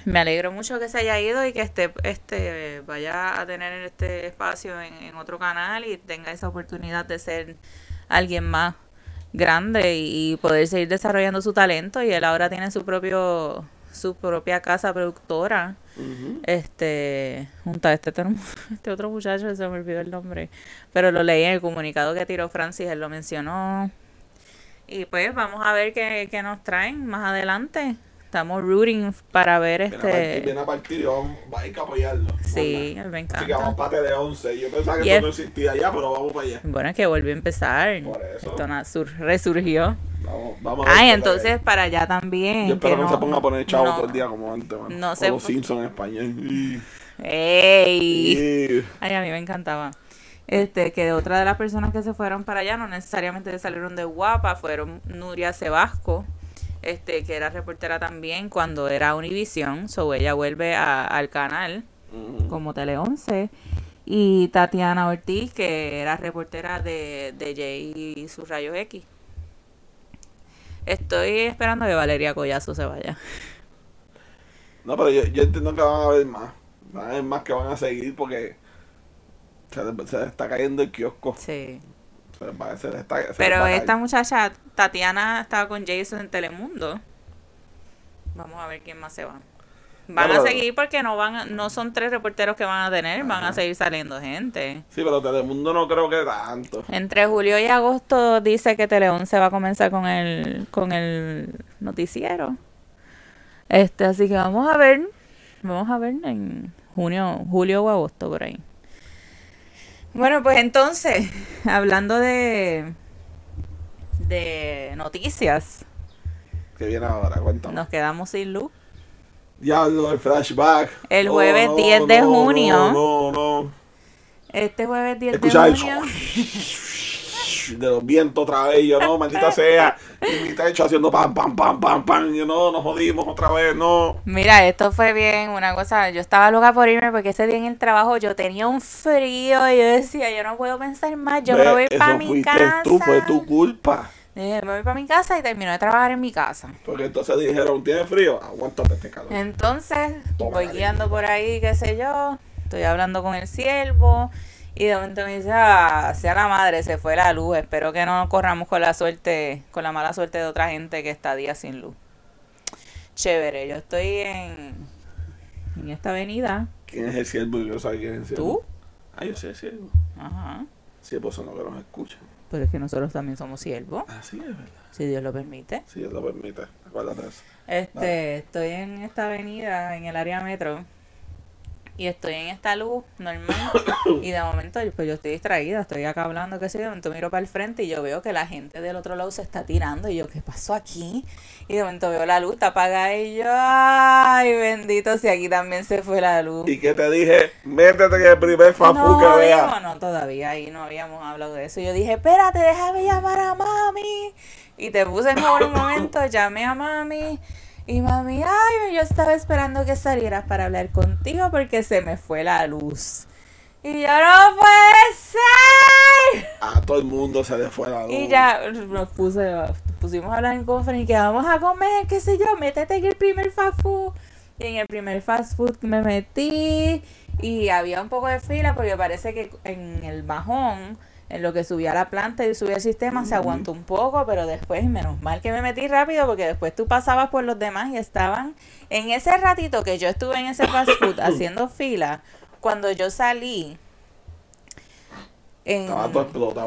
Me alegro mucho que se haya ido y que este, este vaya a tener este espacio en, en otro canal y tenga esa oportunidad de ser alguien más grande y, y poder seguir desarrollando su talento. Y él ahora tiene su propio su propia casa productora. Este, junto a este, otro- este otro muchacho, se me olvidó el nombre. Pero lo leí en el comunicado que tiró Francis, él lo mencionó. Y pues vamos a ver qué, qué nos traen más adelante. Estamos rooting para ver Viene a partir, este. viene a partir y vamos, va a ir que apoyarlo. Sí, me Así que vamos encanta. para de 11. Yo pensaba que Y eso es- no existía ya, pero vamos para allá. Bueno, es que volvió a empezar. Por eso. Esto resurgió. Vamos, vamos a Ay, entonces para allá también. Yo espero que no, se ponga a poner chavo no- todo el día como antes, man. no se los Simpsons en español. ¡Ey! y- Ay, a mí me encantaba. Este, que otra de las personas que se fueron para allá, no necesariamente salieron de guapa, fueron Nuria Sebasco, este, que era reportera también cuando era Univisión, so ella vuelve a- al canal como Tele 11, y Tatiana Ortiz, que era reportera de, de Jay y sus rayos X. Estoy esperando que Valeria Collazo se vaya. No, pero yo, yo entiendo que van a haber más. Van a haber más que van a seguir porque se, se está cayendo el kiosco. Sí. Se les está- se Pero esta muchacha, Tatiana, estaba con Jason en Telemundo. Vamos a ver quién más se va. Van a seguir porque no van, no son tres reporteros que van a tener, van a seguir saliendo gente. Sí, pero Telemundo no creo que tanto. Entre julio y agosto dice que Teleón se va a comenzar con el, con el noticiero. Este, así que vamos a ver, vamos a ver en junio, julio o agosto por ahí. Bueno, pues entonces, hablando de de noticias, Que viene ahora, cuéntame. nos quedamos sin luz. Diablo, el flashback. El Oh, jueves no, 10 de no, junio. No, no, no. Este jueves 10 Escuchaba de el junio. de los vientos otra vez. Yo no, maldita sea. Y mi techo haciendo pam, pam, pam, pam, pam. Yo no, nos jodimos otra vez, no. Mira, esto fue bien, una cosa, yo estaba loca por irme porque ese día en el trabajo yo tenía un frío y yo decía, yo no puedo pensar más, yo me voy para mi casa. tú, fue tu culpa. Dije, me voy para mi casa y termino de trabajar en mi casa. Porque entonces dijeron, ¿tienes frío? Aguántate este calor. Entonces, Toma, voy guiando por ahí, qué sé yo, estoy hablando con el siervo y de momento me dice, ah, sea la madre, se fue la luz, espero que no corramos con la suerte, con la mala suerte de otra gente que está días sin luz. Chévere, yo estoy en, en esta avenida. ¿Quién es el siervo? Yo sé quién es el siervo. ¿Tú? Ah, yo sé el siervo. Ajá. Siervos son los que nos escuchan. Pero es que nosotros también somos siervos, Así es, ¿verdad? si Dios lo permite. Si Dios lo permite. Acuérdate eso. Este, estoy en esta avenida, en el área metro, y estoy en esta luz normal, y de momento pues yo estoy distraída, estoy acá hablando, qué sé yo, de momento miro para el frente y yo veo que la gente del otro lado se está tirando, y yo, ¿qué pasó aquí? Y de momento veo la luz, está apagada, y yo, ay, bendito, si aquí también se fue la luz. Y que te dije, métete en el primer fafu no, que vea. habíamos- no, todavía ahí no habíamos hablado de eso. Yo dije, espérate, déjame llamar a mami. Y te puse en un momento, llamé a mami. Y mami, ay, yo estaba esperando que salieras para hablar contigo porque se me fue la luz. Y yo, no puede ser. A todo el mundo se le fue la luz. Y ya nos puse, pusimos a hablar en conferencia y que vamos a comer, qué sé yo, métete en el primer fast food. Y en el primer fast food me metí y había un poco de fila porque parece que en el bajón, en lo que subía la planta y subía el sistema, se aguantó un poco, pero después, menos mal que me metí rápido porque después tú pasabas por los demás y estaban, en ese ratito que yo estuve en ese fast food haciendo fila, cuando yo salí, en,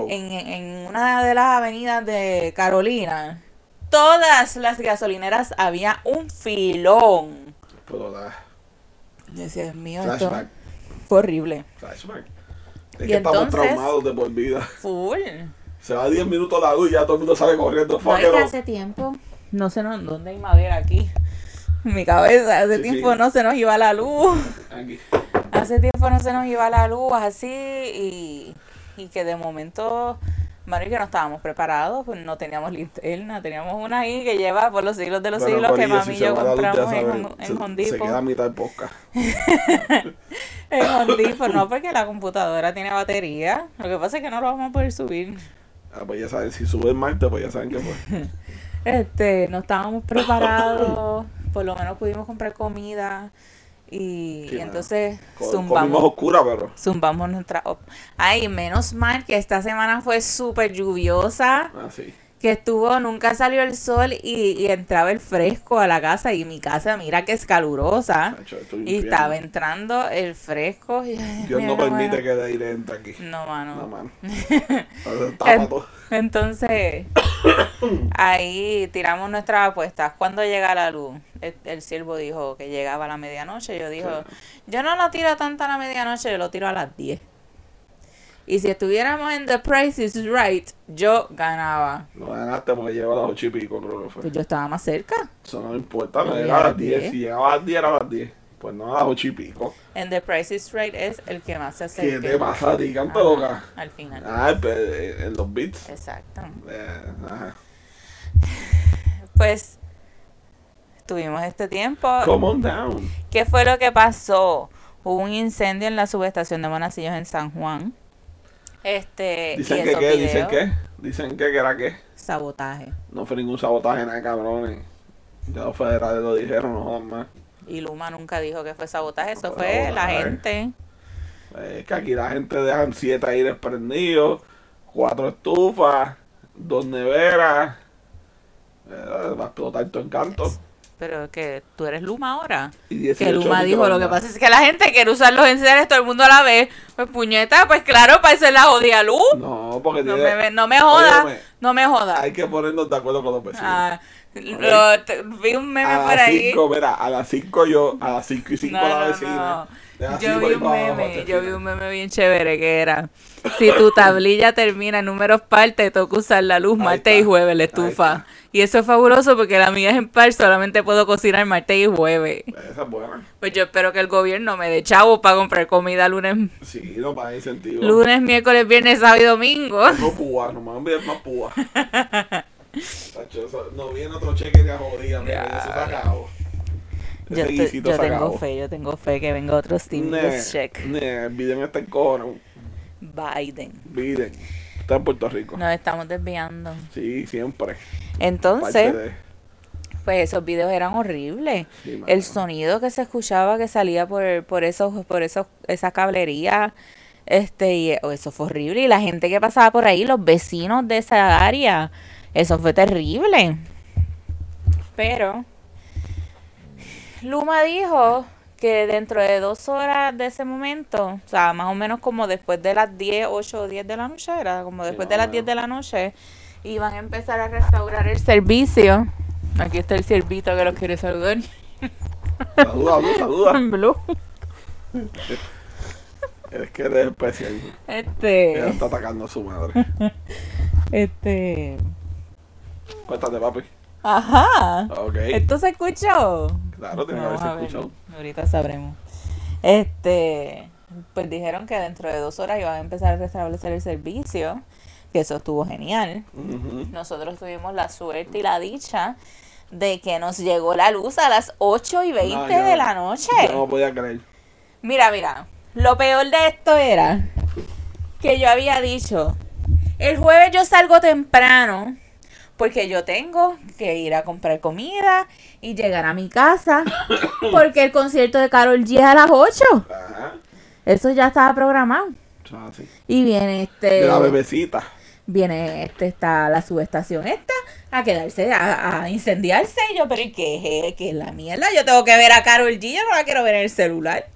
en, en una de las avenidas de Carolina, todas las gasolineras había un filón. Decía, Dios mío, esto Flashback. fue horrible. Flashback. Es Y que estamos traumados de por vida. Full. Se va 10 minutos la luz y ya todo el mundo sale corriendo. No, es que hace tiempo, no sé no, dónde hay madera aquí. En mi cabeza, hace Sí, tiempo sí. no se nos iba la luz. Aquí. Hace tiempo no se nos iba la luz así y, y que de momento, Mario que no estábamos preparados, pues no teníamos linterna, teníamos una ahí que lleva por los siglos de los Bueno, siglos que mami y yo compramos en, en se- Home Se queda a mitad del podcast. En Depot, no, porque la computadora tiene batería. Lo que pasa es que no lo vamos a poder subir. Ah, pues ya saben, si sube el martes, pues ya saben que fue. Este, no estábamos preparados, por lo menos pudimos comprar comida y, Sí, y entonces Co- Comimos zumbamos, oscura, pero. zumbamos nuestra... Ay, menos mal que esta semana fue súper lluviosa, Ah, sí. Que estuvo, nunca salió el sol y, y entraba el fresco a la casa y mi casa, mira que es calurosa. Y estaba entrando el fresco. y, Dios no permite que el aire entre aquí. No, mano. No. Entonces, ahí tiramos nuestras apuestas. ¿Cuándo llega la luz? El, el siervo dijo que llegaba a la medianoche. Yo dijo, yo no lo tiro tanto a la medianoche, yo lo tiro a las 10. Y si estuviéramos en The Price is Right, yo ganaba. No ganaste porque lleva a las 8 y pico, creo que fue. Pues yo estaba más cerca. Eso no importa, no llegaba a las ya 10. 10. Si llegaba a las 10, era a las 10. Pues no a las 8 y pico. En The Price is Right es el que más se ¿Qué acerca. te pasa a ti? Canta loca. Al final. Ah, eh, en los beats. Exacto. Eh, ajá. Pues tuvimos este tiempo. Come on down. ¿Qué fue lo que pasó? Hubo un incendio en la subestación de Monacillos en San Juan. Este, Dicen que qué, dicen que. Dicen que, que era que. Sabotaje. No fue ningún sabotaje, nada, cabrones. Ya los federales lo dijeron, no jodan más. Y Luma nunca dijo que fue sabotaje, eso No fue fue la gente. Es que aquí la gente dejan siete aires prendidos, cuatro estufas, dos neveras. Eh, va a explotar tu encanto. Pero que tú eres Luma ahora. Y 18 Que Luma dijo, lo que pasa es que la gente quiere usar los enseres todo el mundo a la vez. Pues puñeta, pues claro, para eso es la jodida luz. No, porque No tiene- me, no me joda, Óyeme, no me joda. hay que ponernos de acuerdo con los vecinos. Ah, lo- te- vi un meme a por las ahí. 5, mira, a las 5 yo, a las 5 y 5 No, la vecina. no. Yo vi un meme, yo vi un meme bien chévere que era si tu tablilla termina en números par, te toca usar la luz martes y está, jueves, la estufa. está. Y eso es fabuloso porque la mía es en par, solamente puedo cocinar martes y jueves. Esa es buena. Pues yo espero que el gobierno me dé chavo para comprar comida lunes, Sí, no para incentivo. lunes, miércoles, viernes, sábado y domingo. No púa, no me más púa. No viene otro cheque de jodida, mira, Ya. eso se acabó. Yo, yo tengo fe, yo tengo fe que venga otro stimulus check. ne, Biden está en cojones. Biden. Biden. Está en Puerto Rico. Nos estamos desviando. Sí, siempre. Entonces, de- pues esos videos eran horribles. sí. El sonido que se escuchaba que salía por, por esos, por esos, esa cablería, este, y oh, eso fue horrible. Y la gente que pasaba por ahí, los vecinos de esa área, eso fue terrible. Pero Luma dijo que dentro de dos horas de ese momento, o sea, más o menos como después de las 10, 8 o 10 de la noche, era como después de las 10 menos. de la noche, iban a empezar a restaurar el servicio. Aquí está el ciervito que los quiere saludar. Saluda, Blue, saluda. Blue. Es que eres especial. Ella Este, está atacando a su madre. este, Cuéntate, papi. Ajá. Ok. ¿Esto se escuchó? Claro, tiene que haberse escuchado. Ahorita sabremos. Este, pues dijeron que dentro de dos horas iban a empezar a restablecer el servicio, que eso estuvo genial. Nosotros tuvimos la suerte y la dicha de que nos llegó la luz a las 8 y 20 No, yo- de la noche. Yo no podía creer. Mira, mira, lo peor de esto era que yo había dicho, el jueves yo salgo temprano porque yo tengo que ir a comprar comida y llegar a mi casa porque el concierto de Carol G es a las 8. Ajá. Eso ya estaba programado. Y viene este De la bebecita. viene este está la subestación esta a quedarse a, a incendiarse y yo pero ¿y qué es qué es la mierda? Yo tengo que ver a Carol G, yo no la quiero ver en el celular.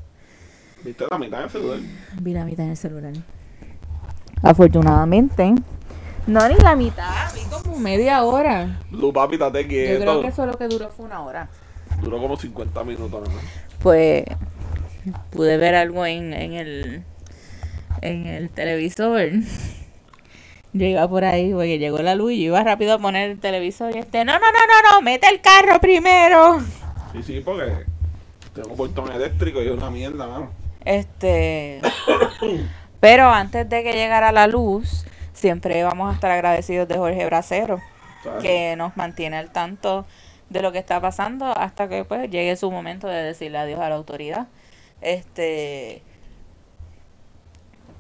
¿Viste la mitad del celular? Vi la mitad en el celular. Afortunadamente. No, ni la mitad, vi como media hora. Blue, papi, estate Yo quieto. creo que eso lo que duró fue una hora. Duró como 50 minutos nada más. Pues pude ver algo en, en el en el televisor. Yo iba por ahí porque llegó la luz y yo iba rápido a poner el televisor y este, no, no, no, no, no, mete el carro primero. Sí, sí, porque tengo un portón eléctrico y es una mierda, mano. Este, pero antes de que llegara la luz, siempre vamos a estar agradecidos de Jorge Bracero, que nos mantiene al tanto de lo que está pasando hasta que pues llegue su momento de decirle adiós a la autoridad. Este,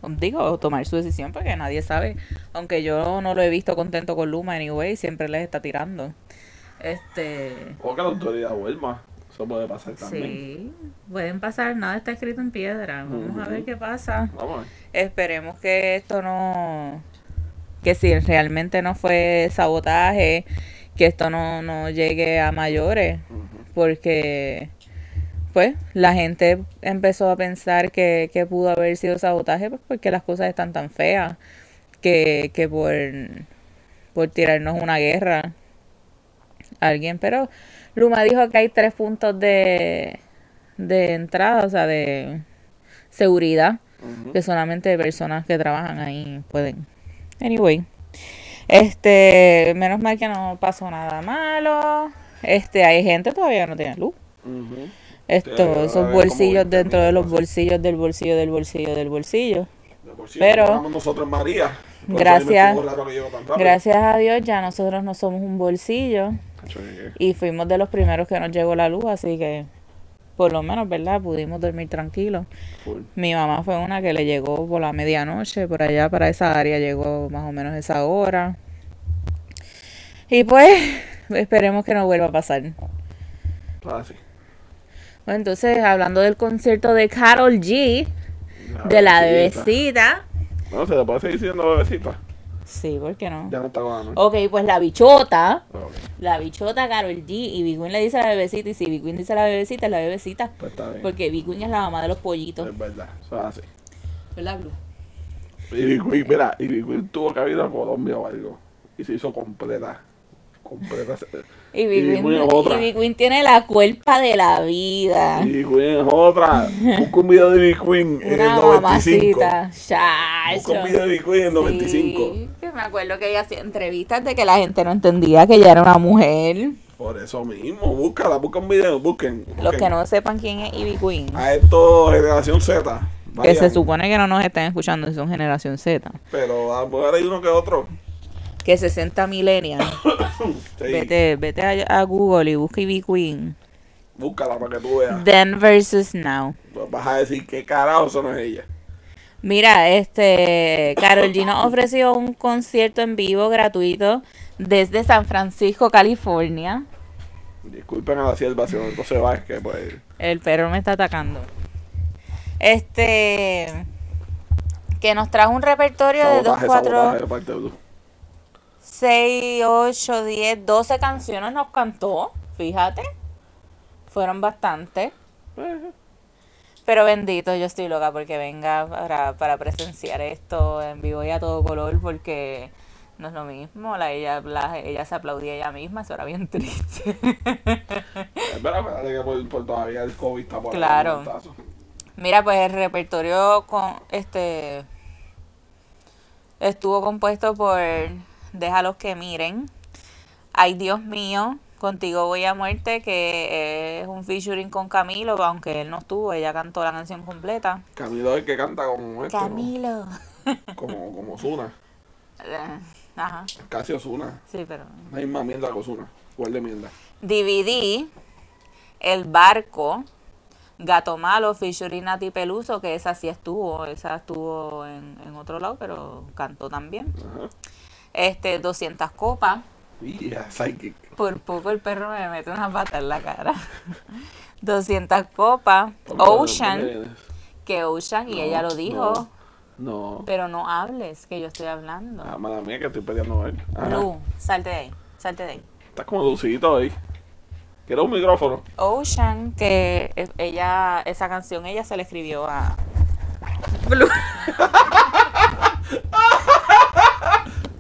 digo, tomar su decisión porque nadie sabe, aunque yo no lo he visto contento con Luma anyway, siempre les está tirando. Este, O que la autoridad vuelva. Eso puede pasar también. Sí, pueden pasar, nada está escrito en piedra. Vamos a ver qué pasa. Vamos. Esperemos que esto no, que si realmente no fue sabotaje, que esto no, no llegue a mayores, porque pues la gente empezó a pensar que, que pudo haber sido sabotaje pues, porque las cosas están tan feas que, que por, por tirarnos una guerra a alguien, pero Luma dijo que hay tres puntos de, de entrada, o sea, de seguridad que solamente personas que trabajan ahí pueden. Anyway, este, menos mal que no pasó nada malo. Este, hay gente todavía no tiene luz. Ujú. Esto, Sí, va a esos bolsillos 20 dentro de los bolsillos del bolsillo del bolsillo del bolsillo. Pero- nosotros María. Gracias. Gracias a Dios ya nosotros no somos un bolsillo y fuimos de los primeros que nos llegó la luz, así que por lo menos, ¿verdad? Pudimos dormir tranquilos. Mi mamá fue una que le llegó por la medianoche, por allá para esa área llegó más o menos esa hora. Y pues, esperemos que no vuelva a pasar. Ah, sí. Bueno, entonces, hablando del concierto de Carol G, de la bebecita. No, se le puede seguir diciendo bebecita. Sí, ¿por qué no? Ya no está con Ana. Ok, pues la bichota, la bichota Carol G y Big Queen le dice a la bebecita y si Big Queen dice a la bebecita, es la bebecita. Pues está bien. Porque Big Queen es la mamá de los pollitos. Es verdad. Eso es así. ¿Verdad, Blue? Y Big Queen, mira, y Big Queen tuvo que ir a Colombia o algo. Y se hizo completa. Completa. Y Big, Queen, es otra. y Big Queen tiene la culpa de la vida. Big Queen es otra. Busca un video de Big Queen en el Una 95. mamacita. Busca un video de Big Queen en el 95. Sí, que me acuerdo que ella hacía entrevistas de que la gente no entendía que ella era una mujer. Por eso mismo, búscala, busca un video, busquen. Los busquen. que no sepan quién es Ivy Queen, A esto, generación Z. que vayan. se supone que no nos están escuchando, son generación Z. Pero a lo mejor hay uno que otro. Que 60 millennials. Sí, Vete, vete a, a Google y busca Ivy Queen. búscala para que tú veas. Then versus now. Pues Vas a decir que carajo eso no es ella. Mira, este, Carol G nos ofreció un concierto en vivo gratuito desde San Francisco, California. Disculpen a la sierva si no se va, es que pues. El perro me está atacando. Este, que nos trajo un repertorio de 2, Sabotaje, 4, sabotaje de parte de Blue. 6, 8, 10, 12 canciones nos cantó, fíjate. Fueron bastantes. Pero bendito, yo estoy loca porque venga para, para presenciar esto en vivo y a todo color porque no es lo mismo. La, ella, la- ella se aplaudía ella misma, eso era bien triste. Es verdad, espérate que por, por todavía el COVID está por Claro. Mira, pues el repertorio con este estuvo compuesto por Déjalos que miren. Ay, Dios mío, contigo voy a muerte, que es un featuring con Camilo, aunque él no estuvo, ella cantó la canción completa. Camilo es el que canta como esto, ¿no? Camilo. Como, como Ozuna. Eh, Ajá, Casi Ozuna. sí, pero. La misma mierda que Ozuna. Igual de mierda. DVD, El Barco, Gato Malo, featuring Nati Peluso, que esa sí estuvo, esa estuvo en, en otro lado, pero cantó también. Ajá. Este, 200 copas. Y ya, Psychic. Por poco el perro me mete una pata en la cara. 200 copas. ¿Por qué- por qué Ocean, que Ocean, y No, ella lo dijo. No. no. Pero no hables, que yo estoy hablando. Ah, mala mía que estoy peleando a él. Lu, salte de ahí, salte de ahí. Estás como dulcito ahí. ¿Quieres un micrófono? Ocean, que ella, esa canción ella se la escribió a Blue.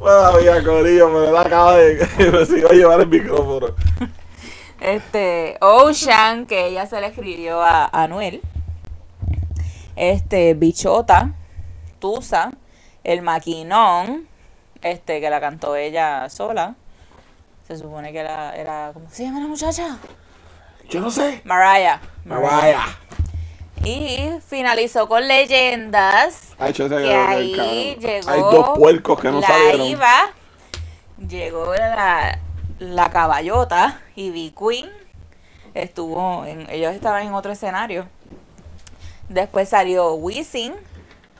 Todavía, Corillo, me la acaba de. me sigo a llevar el micrófono. Este, Ocean, que ella se la escribió a Anuel. Este, Bichota, Tusa, El Maquinón, este, que la cantó ella sola. Se supone que era, era ¿cómo se llama la muchacha? Yo no sé. Mariah. Vaya. Y finalizó con Leyendas. Que cabrón, ahí llegó Hay dos puercos que no la salieron. Iva, llegó la, la caballota y B Queen estuvo en, ellos estaban en otro escenario después salió Wisin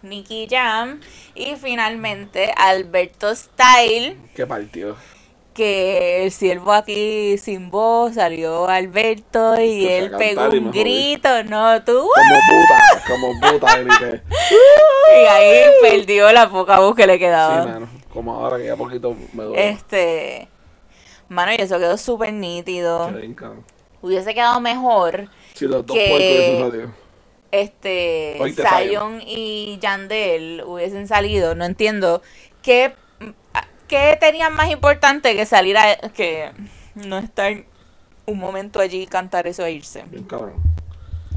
Nicky Jam y finalmente Alberto Style Qué partido. Que el siervo aquí sin voz salió Alberto y él pegó un grito no tú Como puta, como puta grité. y ahí perdió la poca voz que le quedaba Sí, mano. Como ahora que ya poquito me duele. Este. Mano, y eso quedó súper nítido. Hubiese quedado mejor. Si los dos Que-. Este. Zion y Yandel hubiesen salido. No entiendo. ¿Qué, qué tenían más importante que salir a. que no estar un momento allí y cantar eso e irse? Bien, cabrón.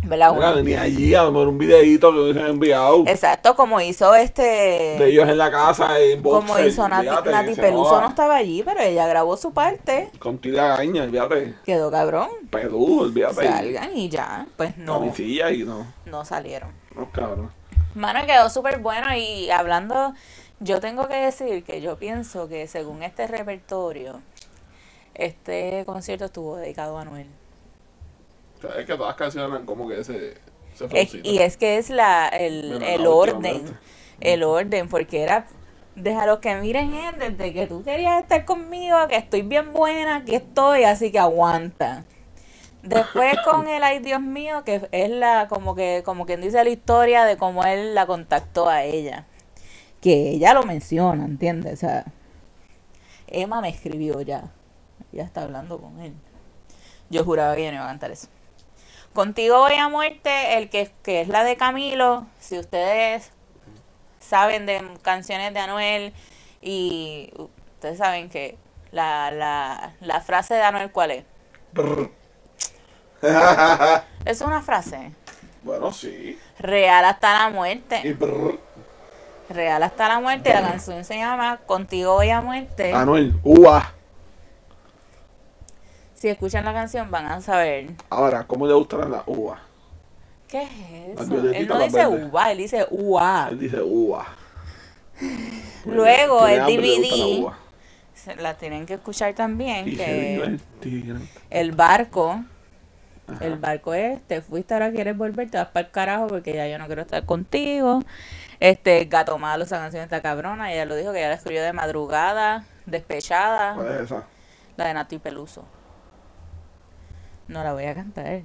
¿Verdad? Venía allí a ver un videito que hubiesen enviado. Exacto, como hizo De este. ellos en la casa, en Como boxer, hizo Nati, olvídate, Nati Peluso no estaba allí, pero ella grabó su parte. Con tira gaña, olvídate. Quedó cabrón. Pedú, olvídate. Salgan y ya. Pues no. Camisilla y no. no salieron. No, cabrón. Mano, quedó súper bueno y hablando, yo tengo que decir que yo pienso que según este repertorio, este concierto estuvo dedicado a. O sea, es que todas las canciones eran como que ese, ese Es- y es que es la, el, el orden, el orden, porque era, déjalo que miren eh, desde que tú querías estar conmigo, que estoy bien buena, aquí estoy, así que aguanta. Después con el ay Dios mío, que es la, como que, como quien dice la historia de cómo él la contactó a ella. Que ella lo menciona, ¿entiendes? O sea, Emma me escribió ya. Ya está hablando con él. Yo juraba que yo no iba a cantar eso. Contigo voy a muerte, el que, que es la de Camilo. Si ustedes saben de canciones de Anuel y ustedes saben que la, la, la frase de Anuel, ¿cuál es? Es una frase. bueno, sí. Real hasta la Y muerte. brr. Real hasta la muerte. La canción se llama Contigo voy a muerte. Anuel, ua. Si escuchan la canción van a saber. Ahora, ¿cómo le gustarán las uvas? ¿Qué es eso? Él no dice verdes. uva, él dice ua. Él dice ua. Luego el la DVD. uva. La tienen que escuchar también. Y Que el barco. Ajá. El barco es, te fuiste, ahora quieres volver, te vas para el carajo porque ya yo no quiero estar contigo. Este, Gato Malo, esa canción está cabrona. Ella lo dijo que ella la escribió de madrugada, despechada. ¿Cuál es esa? La de Nati Peluso. No la voy a cantar.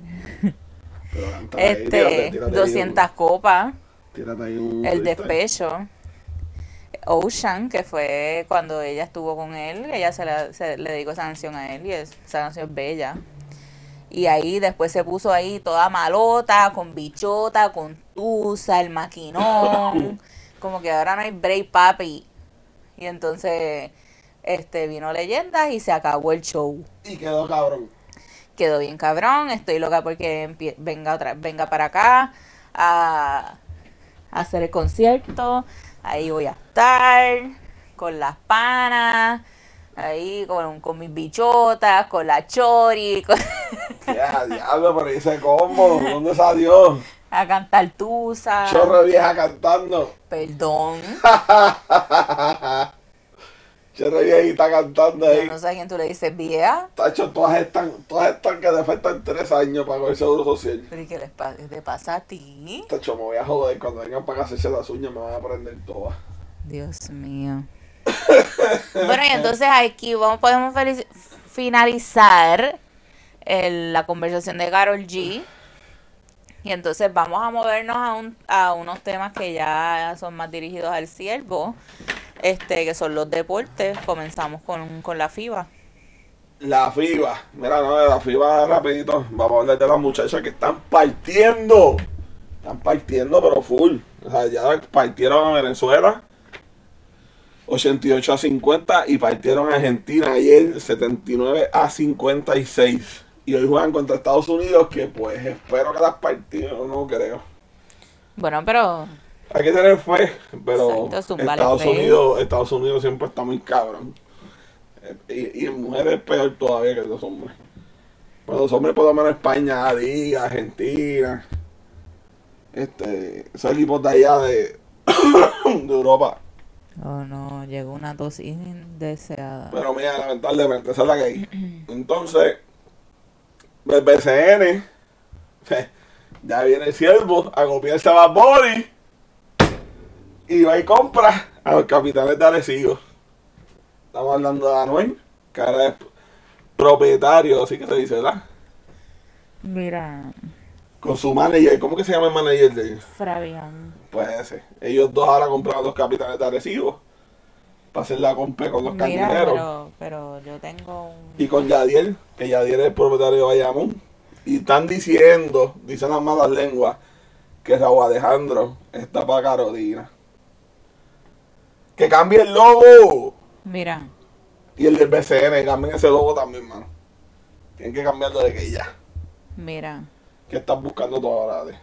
Pero cántala ahí, Este, tírate, tírate ahí 200 copas. Tírate ahí un El despecho. Ocean, que fue cuando ella estuvo con él, ella se, la- se le dedicó esa canción a él y es- esa canción es bella. Y ahí después se puso ahí toda malota, con bichota, con tusa, el maquinón. como que ahora no hay break papi. Y entonces este vino leyendas y se acabó el show. Y quedó cabrón. Quedó bien cabrón, estoy loca porque venga otra venga para acá a, a hacer el concierto. Ahí voy a estar con las panas, ahí con, con mis bichotas, con la chori, con- Ya, diablo, pero dice cómo, ¿dónde salió? A cantar tusa. Chorro vieja cantando. Perdón. Chorro viejita cantando ahí. Yo no sé a quién tú le dices vieja. Tacho, todas están, todas están que le faltan tres años para coger seguro social. Pero ¿y qué les pa- te pasa a ti? Tacho, me voy a joder. Cuando vengan para hacerse las uñas me van a prender todas. Dios mío. bueno, y entonces aquí vamos, podemos finalizar el- la conversación de Carol G. Y entonces vamos a movernos a, un, a unos temas que ya son más dirigidos al siervo, este, que son los deportes. Comenzamos con, con la FIBA. La FIBA. Mira, no, la FIBA rapidito. Vamos a hablar de las muchachas que están partiendo. Están partiendo, pero full. O sea, ya partieron a Venezuela. 88 a 50 y partieron a Argentina ayer 79 a 56. Y hoy juegan contra Estados Unidos que pues espero que las partidos, no creo. Bueno, pero Hay que tener fe, pero Exacto, Estados. Unidos, Estados Unidos siempre está muy cabrón. Eh, Y, y en mujeres es peor todavía que los hombres. Bueno, los hombres por lo menos España, Liga, Argentina. Este, esos equipos de allá de, de Europa. Oh no, llegó una tos indeseada. Pero mira, lamentablemente, esa es la que hay. Entonces, el BCN, ya viene el siervo a copiarse a Bad Bunny y va y compra a los capitanes de Arecibo. Estamos hablando de Anuel, que ahora es propietario, así que se dice, ¿verdad? Mira, Con su manager, ¿cómo que se llama el manager de ellos? Fabián. Pues ese. Ellos dos ahora compraron los capitanes de Arecibo para hacer la compra con los Mira, pero, pero yo tengo un... y con Yadiel, que Yadiel es el propietario de Bayamón. Y están diciendo, dicen las malas lenguas, que Raúl Alejandro está para Carolina. Que cambie el logo. Mira, Y el del BCN, cambien ese logo también, mano. Tienen que cambiarlo de que ya. mira. Que estás buscando todo ahora.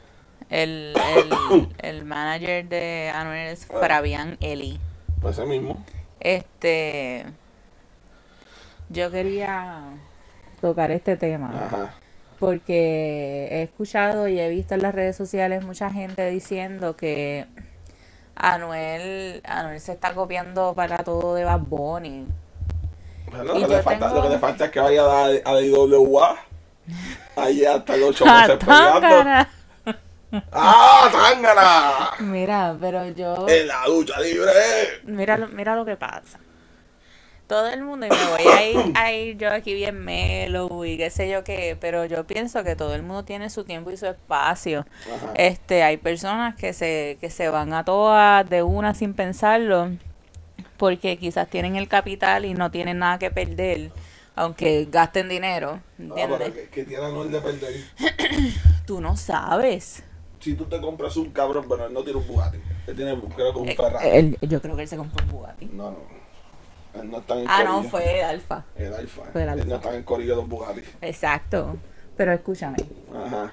El, el, el manager de Anuel es Fabián Eli. Pues ese mismo. Este... Yo quería tocar este tema. Ajá. porque he escuchado y he visto en las redes sociales mucha gente diciendo que Anuel, Anuel se está copiando para todo de Bad Bunny. Bueno, Y lo, que le falta, tengo- lo que le falta es que vaya a a IWA. Ahí hasta los ocho ¡Ah, meses peleando. ¡Ah, tángana! Mira, pero yo... En la lucha libre. Mira, lo- mira lo que pasa. Todo el mundo, y me voy a ir, a ir yo aquí bien melo y qué sé yo qué, pero yo pienso que todo el mundo tiene su tiempo y su espacio. Ajá. Este, hay personas que se, que se van a todas de una sin pensarlo, porque quizás tienen el capital y no tienen nada que perder, aunque gasten dinero, pero ¿entiendes? que, que tiene Anuel de perder. Tú no sabes. Si tú te compras un cabrón, pero él no tiene un Bugatti. Él tiene, creo que un Eh, Ferrari. él- yo creo que él se compró un Bugatti. No, no. Él no está en el Ah, no, fue el Alfa. El Alfa. Fue el Él no está en el corillo de los Bugatti. Exacto. Pero escúchame. Ajá.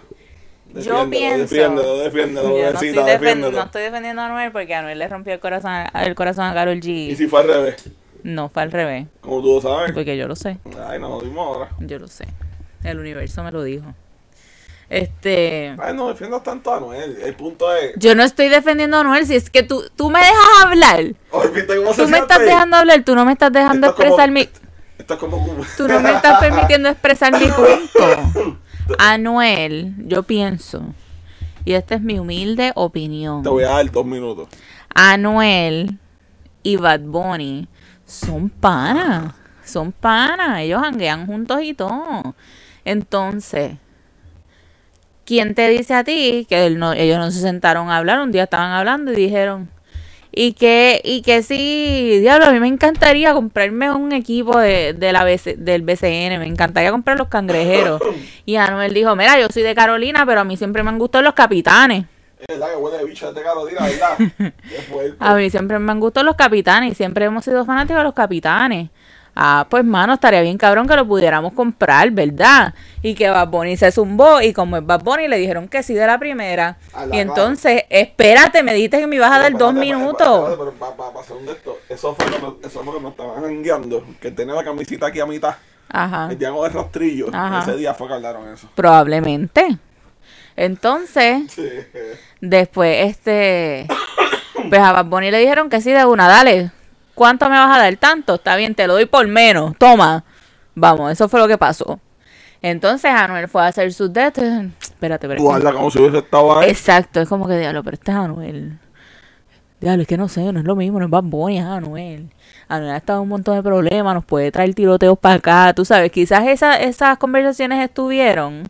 Yo pienso- Defiéndelo, defiéndelo, Yo no estoy, defiéndelo. no estoy defendiendo a Anuel porque Anuel le rompió el corazón a, el corazón a Karol Y G. si fue al revés, No, fue al revés. como tú lo sabes. Porque yo lo sé. Ay, nos jodimos ahora. Yo lo sé. El universo me lo dijo. Este. Ay, no defiendas tanto a Anuel. El punto es. Yo no estoy defendiendo a Anuel, si es que tú, tú me dejas hablar. Oye, ¿viste cómo se Tú me estás dejando hablar, tú no me estás dejando Esto es como- expresar mi. Esto es como. Tú no me estás permitiendo expresar mi punto. Anuel, yo pienso, y esta es mi humilde opinión. Te voy a dar dos minutos. Anuel y Bad Bunny son panas. Son panas. Ellos hanguean juntos y todo. Entonces, ¿quién te dice a ti que él no- ellos no se sentaron a hablar? Un día estaban hablando y dijeron, Y que, y que sí, diablo, a mí me encantaría comprarme un equipo de, de la BC del BCN, me encantaría comprar los cangrejeros. Y Anuel dijo, mira, yo soy de Carolina, pero a mí siempre me han gustado los capitanes. Es verdad que huele de bicho de Carolina, ¿verdad? A mí siempre me han gustado los capitanes siempre hemos sido fanáticos de los capitanes. Ah, pues mano, estaría bien cabrón que lo pudiéramos comprar, ¿verdad? Y que Bad Bunny se zumbó y como es Bad Bunny le dijeron que sí de la primera. La Y entonces, espérate, me dijiste que me ibas a dar dos minutos. pero hacer un de estos, Eso fue eso fue cuando estaban guiando, que tenía la camisita aquí a mitad, Ajá. el Diego de rastrillo. Ajá. Ese día fue que hablaron eso. Probablemente. Entonces, Sí. después, este, pues a Bad Bunny le dijeron que sí de una, dale, ¿cuánto me vas a dar? Tanto, está bien, te lo doy por menos, toma. Vamos, eso fue lo que pasó. Entonces Anuel fue a hacer sus dedos. Espérate, espérate. Guarda como si hubiese estado ahí. Exacto, es como que diablo, pero este es Anuel. Diablo, es que no sé, no es lo mismo, no es Bad Bunny, es Anuel. Anuel ha estado en un montón de problemas, nos puede traer tiroteos para acá, tú sabes, quizás esa, esas conversaciones estuvieron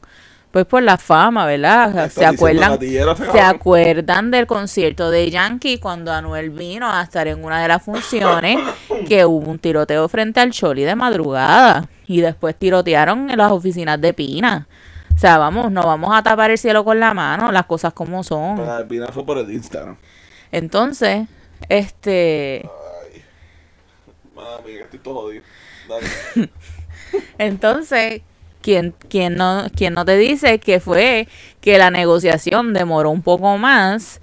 pues por la fama, ¿verdad? Se acuerdan, se acuerdan del concierto de Yankee cuando Anuel vino a estar en una de las funciones que hubo un tiroteo frente al Choli de madrugada y después tirotearon en las oficinas de Pina. O sea, vamos, no vamos a tapar el cielo con la mano, las cosas como son. Pero final fue por el Instagram. Entonces, este, Ay. Que estoy todo jodido. Dale. entonces, ¿quién, quién, no, ¿quién no te dice que fue que la negociación demoró un poco más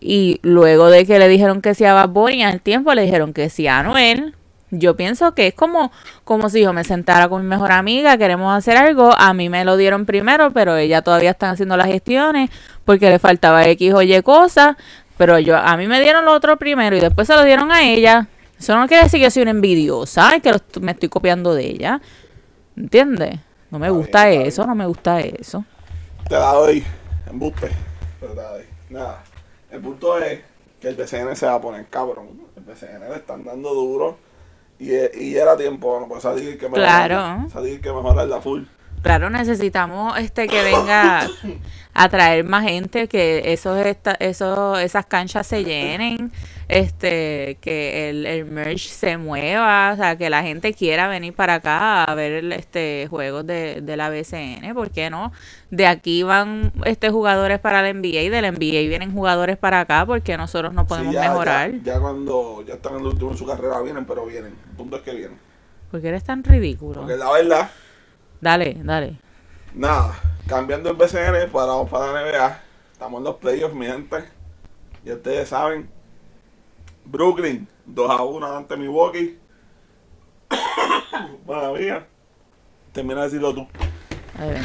y luego de que le dijeron que sí a Bad Bunny, al tiempo le dijeron que sí a Anuel? Yo pienso que es como, como si yo me sentara con mi mejor amiga, queremos hacer algo, a mí me lo dieron primero, pero ella todavía está haciendo las gestiones porque le faltaba X o Y cosas, pero yo a mí me dieron lo otro primero y después se lo dieron a ella. Eso no quiere decir que soy una envidiosa y que me estoy copiando de ella. ¿Entiendes? No me gusta bien, eso, no me gusta eso. Te la doy. Embuste. Pero te la doy. Nada. El punto es que el BCN se va a poner cabrón. El BCN le están dando duro. Y, y era tiempo, bueno, pues salir que mejorar. Claro. Salir que mejorar la full. Claro, necesitamos este que venga a traer más gente, que esos esta, esos, esas canchas se llenen, este, que el, el merch se mueva, o sea, que la gente quiera venir para acá a ver el, este juegos de, de la BCN, ¿por qué no? De aquí van este jugadores para la NBA y del NBA vienen jugadores para acá porque nosotros no podemos Sí, ya, mejorar. Ya, ya cuando ya están en el último de su carrera vienen, pero vienen. El punto es que vienen. Porque eres tan ridículo. Porque la verdad, Dale, dale. nada. Cambiando el BCN para, para la NBA. Estamos en los playoffs, mi gente. Y ustedes saben. Brooklyn, 2 a 1 ante Milwaukee. Mía. Termina de decirlo tú. Ay,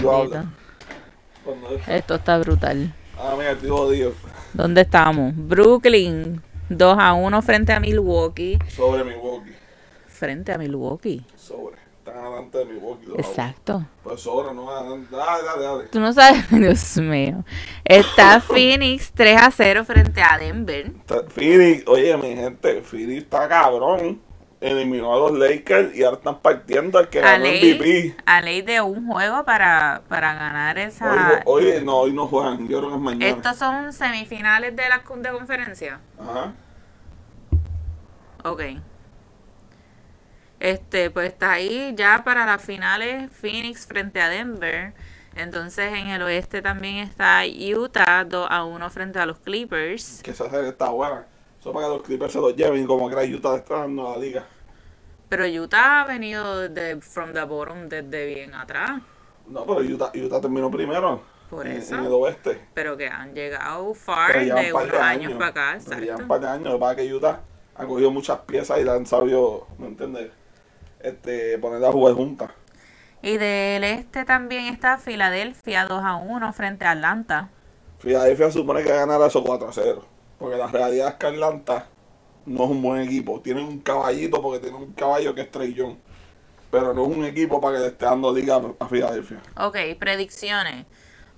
Esto está brutal. Ah, mira, estoy jodido. ¿Dónde estamos? Brooklyn 2 a 1 frente a Milwaukee. Sobre Milwaukee. Frente a Milwaukee. Sobre. Adelante de Milwaukee. 2 a 1. Exacto. Pues sobre, no adelante. Dale, dale, dale. Tú no sabes, Dios mío. Está Phoenix 3 a 0 frente a Denver. Está- Phoenix, oye, mi gente, Phoenix está cabrón. Eliminó a los Lakers y ahora están partiendo al que A ganó ley, MVP. a ley de un juego para, para ganar esa... hoy no, hoy no juegan, yo creo que es mañana. Estos son semifinales de la de conferencia. Ajá. Ok. Este, pues está ahí ya para las finales Phoenix frente a Denver. Entonces en el oeste también está Utah 2 a 1 frente a los Clippers. Que esa serie está buena. Eso para que los Clippers se los lleven como que la Utah está dando la liga. Pero Utah ha venido de from the bottom desde bien atrás. No, pero Utah, Utah terminó primero. Por en, eso. en el oeste. Pero que han llegado far de unos de años para acá. Llevan un Exacto. par de años. Es que Utah ha cogido muchas piezas y la han sabido, ¿me entiendes? Este, ponerla a jugar juntas. Y del este también está Filadelfia 2 a 1 frente a Atlanta. Filadelfia supone que ganará esos 4 a 0. Porque la realidad es que Atlanta no es un buen equipo. Tienen un caballito porque tienen un caballo que es Young. Pero no es un equipo para que le esté dando liga a Filadelfia. Ok, predicciones.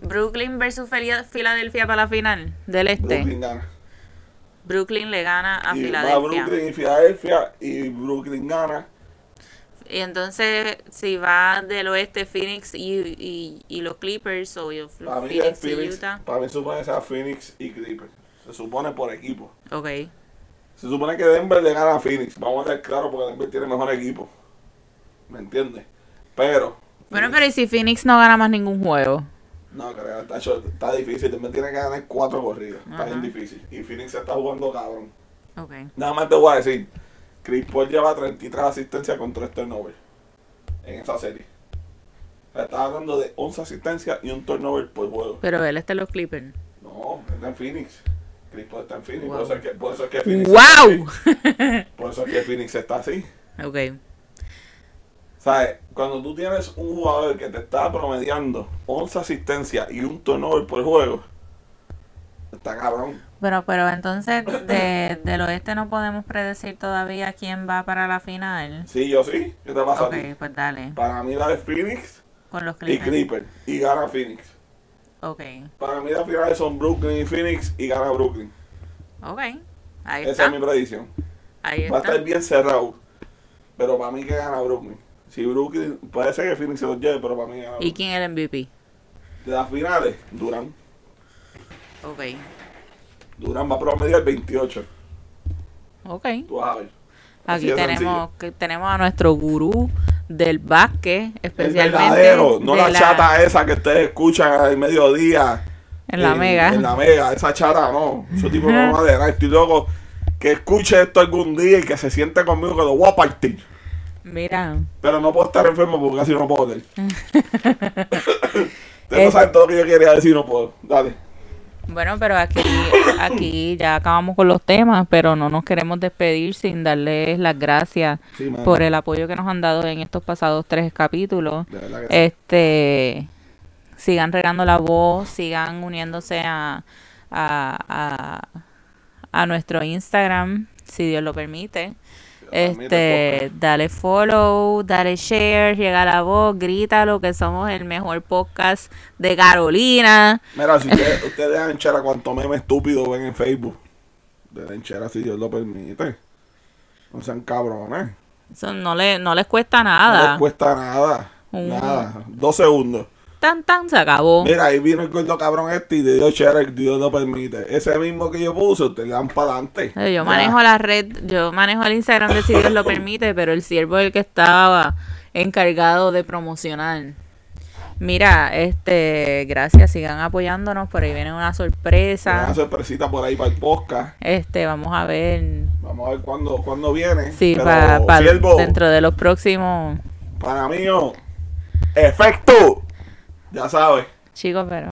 Brooklyn versus Filadelfia para la final del este. Brooklyn gana. Brooklyn le gana a Filadelfia. Brooklyn y Filadelfia y Brooklyn gana. Y entonces, si va del oeste Phoenix y, y, y los Clippers o los Para mí es Phoenix y Phoenix. Utah. Para mí supone que sea Phoenix y Clippers. Se supone por equipo. Ok. Se supone que Denver le gana a Phoenix. Vamos a ver claro porque Denver tiene mejor equipo. ¿Me entiendes? Pero. Bueno, pero ¿y si Phoenix no gana más ningún juego? No, creo, está, está difícil. Denver tiene que ganar cuatro corridas. Está Ajá. bien difícil. Y Phoenix se está jugando cabrón. Ok. Nada más te voy a decir. Chris Paul lleva 33 asistencias con 3 turnovers. En esa serie. Estás hablando de 11 asistencias y un turnover por juego. Pero él está en los Clippers. No, está en Phoenix. Chris Paul está en Phoenix. Wow. Por, eso es que, por eso es que Phoenix está ¡Wow! Por eso es que Phoenix está así. ok. ¿Sabes? Cuando tú tienes un jugador que te está promediando 11 asistencias y un turnover por juego, está cabrón. Pero, pero entonces de, del oeste no podemos predecir todavía quién va para la final. Sí, yo sí. ¿Qué te pasa Ok, a ti? pues dale. Para mí la de Phoenix Con los y Clippers. Clipper. Y gana Phoenix. Ok. Para mí las finales son Brooklyn y Phoenix y gana Brooklyn. Ok. Ahí Esa está. es mi predicción. Ahí Va a estar bien cerrado. Pero para mí que gana Brooklyn. Si Brooklyn, puede ser que Phoenix se los lleve, pero para mí gana ¿Y quién es el MVP? De las finales, Durán. Ok. Durán va a promediar 28. Ok. Tú vas a ver. Así Aquí tenemos, que tenemos a nuestro gurú del básquet, El especialmente verdadero, no la, chata esa que ustedes escuchan al mediodía. en la mega. En la mega, esa chata no. Ese tipo no va a dejar. Estoy loco que escuche esto algún día y que se siente conmigo que lo voy a partir. Mira, Pero no puedo estar enfermo porque casi no puedo. Ustedes no saben todo lo que yo quería decir, no puedo. Dale. Bueno, pero aquí, aquí ya acabamos con los temas, pero no nos queremos despedir sin darles las gracias Sí, por el apoyo que nos han dado en estos pasados tres capítulos. Este, sigan regando la voz, sigan uniéndose a, a, a, a nuestro Instagram, si Dios lo permite. Este, dale follow, dale share, llega la voz, grítalo que somos el mejor podcast de Carolina. Mira, si ustedes, ustedes dejan chera cuanto meme estúpido ven en Facebook. Den chera si Dios lo permite. No sean cabrones. Eso no, le, no les cuesta No nada. les cuesta nada. Nada. Dos segundos. Tan tan se acabó. Mira, ahí vino el gordo cabrón este y le dio Dios lo permite. Ese mismo que yo puse, ustedes dan para adelante. Eh, Yo manejo la red, yo manejo el Instagram de si Dios lo permite, pero el siervo es el que estaba encargado de promocionar. Mira, este, gracias, sigan apoyándonos, por ahí viene una Una sorpresa. sorpresita por ahí para el podcast. Este, vamos a ver Vamos a ver cuándo, cuándo viene. Pero, para siervo, dentro de los próximos para mí, oh, efecto. Ya sabes. chicos, pero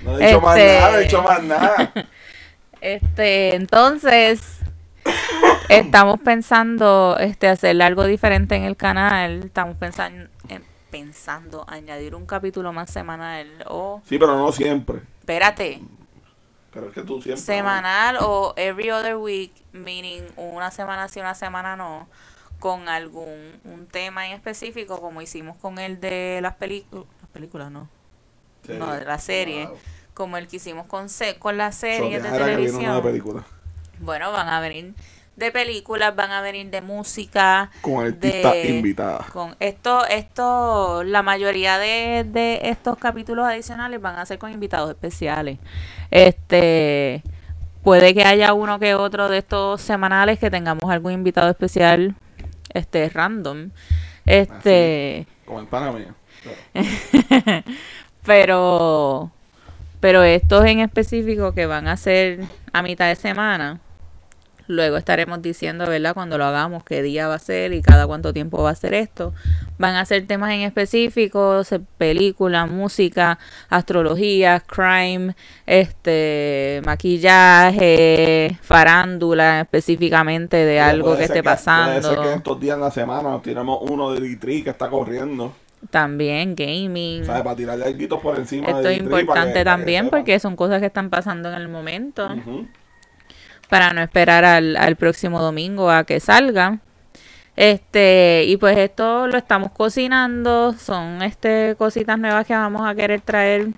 No he dicho más nada, no he dicho más nada. Este, entonces, estamos pensando este hacer algo diferente en el canal. Estamos pensando pensando añadir un capítulo más semanal o Sí, pero no siempre. espérate, Pero es que tú siempre. semanal o every other week, meaning una semana sí, una semana no, con algún un tema en específico como hicimos con el de las películas, las películas no, Sí. no, de la serie, Wow. como el que hicimos con con las So, series de televisión. película. Bueno, van a venir de películas, van a venir de música. Con artista de- invitada. Con esto, esto, la mayoría de, de estos capítulos adicionales van a ser con invitados especiales. Este, puede que haya uno que otro de estos semanales que tengamos algún invitado especial, este, random. Este, Como. pero, pero estos en específico que van a ser a mitad de semana, luego estaremos diciendo, ¿verdad? Cuando lo hagamos, qué día va a ser y cada cuánto tiempo va a ser esto. Van a ser temas en específico, película, música, astrología, crime, este, maquillaje, farándula específicamente de algo que esté Puede ser pasando. que estos días en la semana nos tiramos uno de Ditri que está corriendo. También gaming. ¿Sabes? Para tirarle algo por encima Esto es importante que- para que también porque son cosas que están pasando en el momento para no esperar al, al próximo domingo a que salga. Este, y pues esto lo estamos cocinando, son este cositas nuevas que vamos a querer traer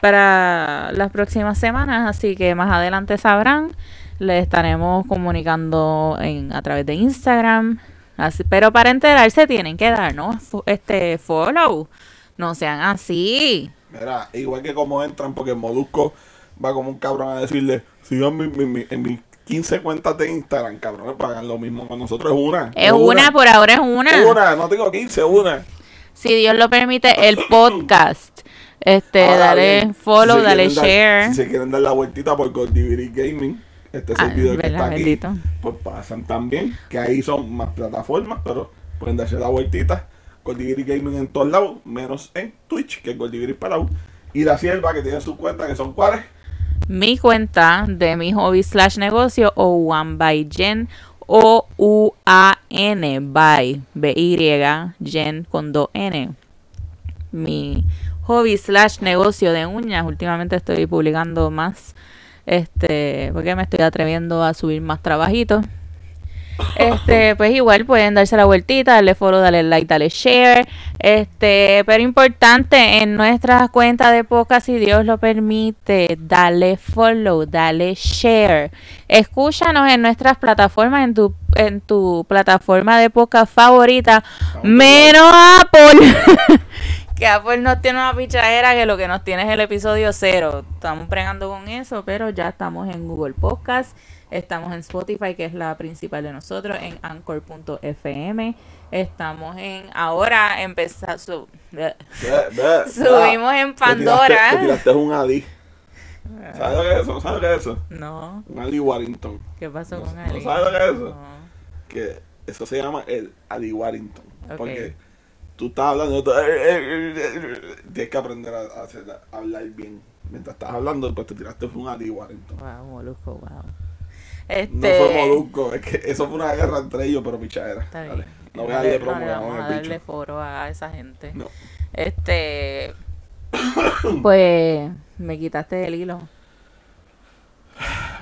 para las próximas semanas, así que más adelante sabrán, les estaremos comunicando en a través de Instagram. Así, pero para enterarse tienen que darnos este follow. No sean así. Mira, igual que como entran, porque el Molusco va como un cabrón a decirle, sigan mi- mi- mi- en mi 15 cuentas de Instagram, cabrones, pagan lo mismo con nosotros. Es una. Es una, por ahora es una. Una, no tengo 15, una. Si Dios lo permite, el podcast. Este, Ahora dale bien, follow, si dale dar- share. si se quieren dar la vueltita por Goldiviri Gaming, este Ah, servidor que verdad, está aquí, bendito. pues pasan también, que ahí son más plataformas, pero pueden darse la vueltita. Goldiviri Gaming en todos lados, menos en Twitch, que es Goldiviri Palau. Y la sierva que tiene sus cuentas, que son cuáles. Mi cuenta de mi hobby slash negocio o One by Jen o U-A-N by B-Y Jen con 2 N. Mi hobby slash negocio de uñas. Últimamente estoy publicando más. Este, porque me estoy atreviendo a subir más trabajitos. Este, pues igual pueden darse la vueltita, darle follow, darle like, darle share. Este, pero importante en nuestra cuenta de podcast, si Dios lo permite, dale follow, dale share. Escúchanos en nuestras plataformas, en tu, en tu plataforma de podcast favorita, menos Apple. que Apple nos tiene una pichadera que lo que nos tiene es el episodio cero. Estamos bregando con eso, pero ya estamos en Google Podcast. Estamos en Spotify, que es la principal de nosotros, en anchor.fm. Estamos en. Ahora empezar. Su, Subimos en Te tiraste- Pandora. Te tiraste un Adi. ¿Sabes lo que es eso? ¿Sabes lo que es eso? no, Un Adi Warrington. ¿qué pasó No, con no Ali? sabes lo que es eso. No. que eso se llama el Adi Warrington. Ok. Porque tú estás hablando, tú- eh, eh, eh, tienes que aprender a, a hacer- a hablar bien. Mientras estás hablando, pues te tiraste un Warrington. Wow, molusco, wow. No Este. fue Molusco, es que eso fue una guerra entre ellos, pero pichadera. Está Dale. No voy a darle le- promo, vamos a darle bicho. foro a esa gente. No. Este. Pues me quitaste el hilo.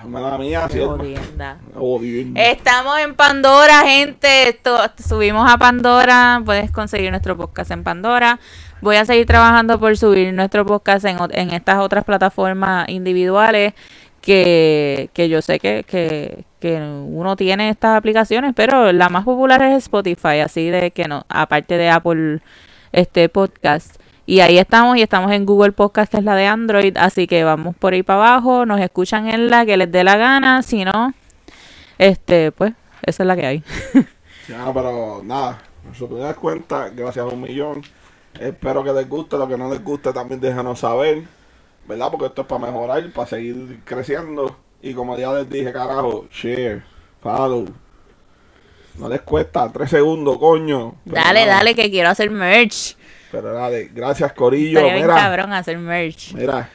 Mala mía, sí. Estamos en Pandora, gente. Esto, subimos a Pandora. Puedes conseguir nuestro podcast en Pandora. Voy a seguir trabajando por subir nuestro podcast en, en estas otras plataformas individuales que, que yo sé que, que, que uno tiene estas aplicaciones, pero la más popular es Spotify, así de que no, aparte de Apple este podcast. Y ahí estamos y estamos en Google Podcast, que es la de Android, así que vamos por ahí para abajo, nos escuchan en la que les dé la gana, si no, este, pues, esa es la que hay. Ya, pero nada, en su primera cuenta, gracias a un millón. Espero que les guste, lo que no les guste también déjanos saber, ¿verdad? Porque esto es para mejorar, para seguir creciendo. Y como ya les dije, carajo, share, follow. No les cuesta, tres segundos, coño. Dale, nada, dale, que quiero hacer merch. Pero dale, gracias Corillo, Estaría bien mira, cabrón hacer merch. mira.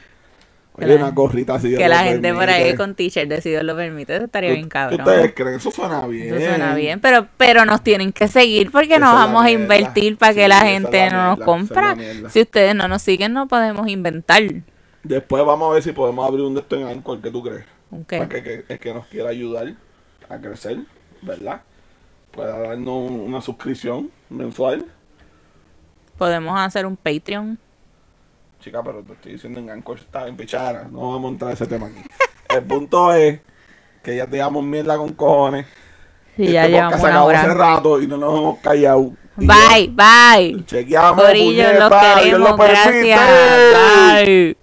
Que Oye, la- una gorrita así. Que la gente por ahí con t-shirt de si Dios lo permite, eso estaría bien ¿Qué cabrón. ustedes creen? Eso suena bien. Eso suena bien, pero, pero nos tienen que seguir porque nos vamos a invertir para Sí, que la gente no nos mierda, compra. Si ustedes no nos siguen, no podemos inventar. Después vamos a ver si podemos abrir un de estos en Anchor, ¿qué tú crees? Ok. Para que, que- el que nos quiera ayudar a crecer, ¿verdad? Pueda darnos un- una suscripción mensual. Podemos hacer un Patreon. Chica, pero te estoy diciendo en Anchor está en pichara. No vamos a en ese tema aquí. El punto es que ya te damos mierda con cojones. Si Este ya llevamos se una acabó hace rato y no nos hemos callado. Bye, ya, bye. Chequeamos. Corillo, los queremos. Gracias. Bye.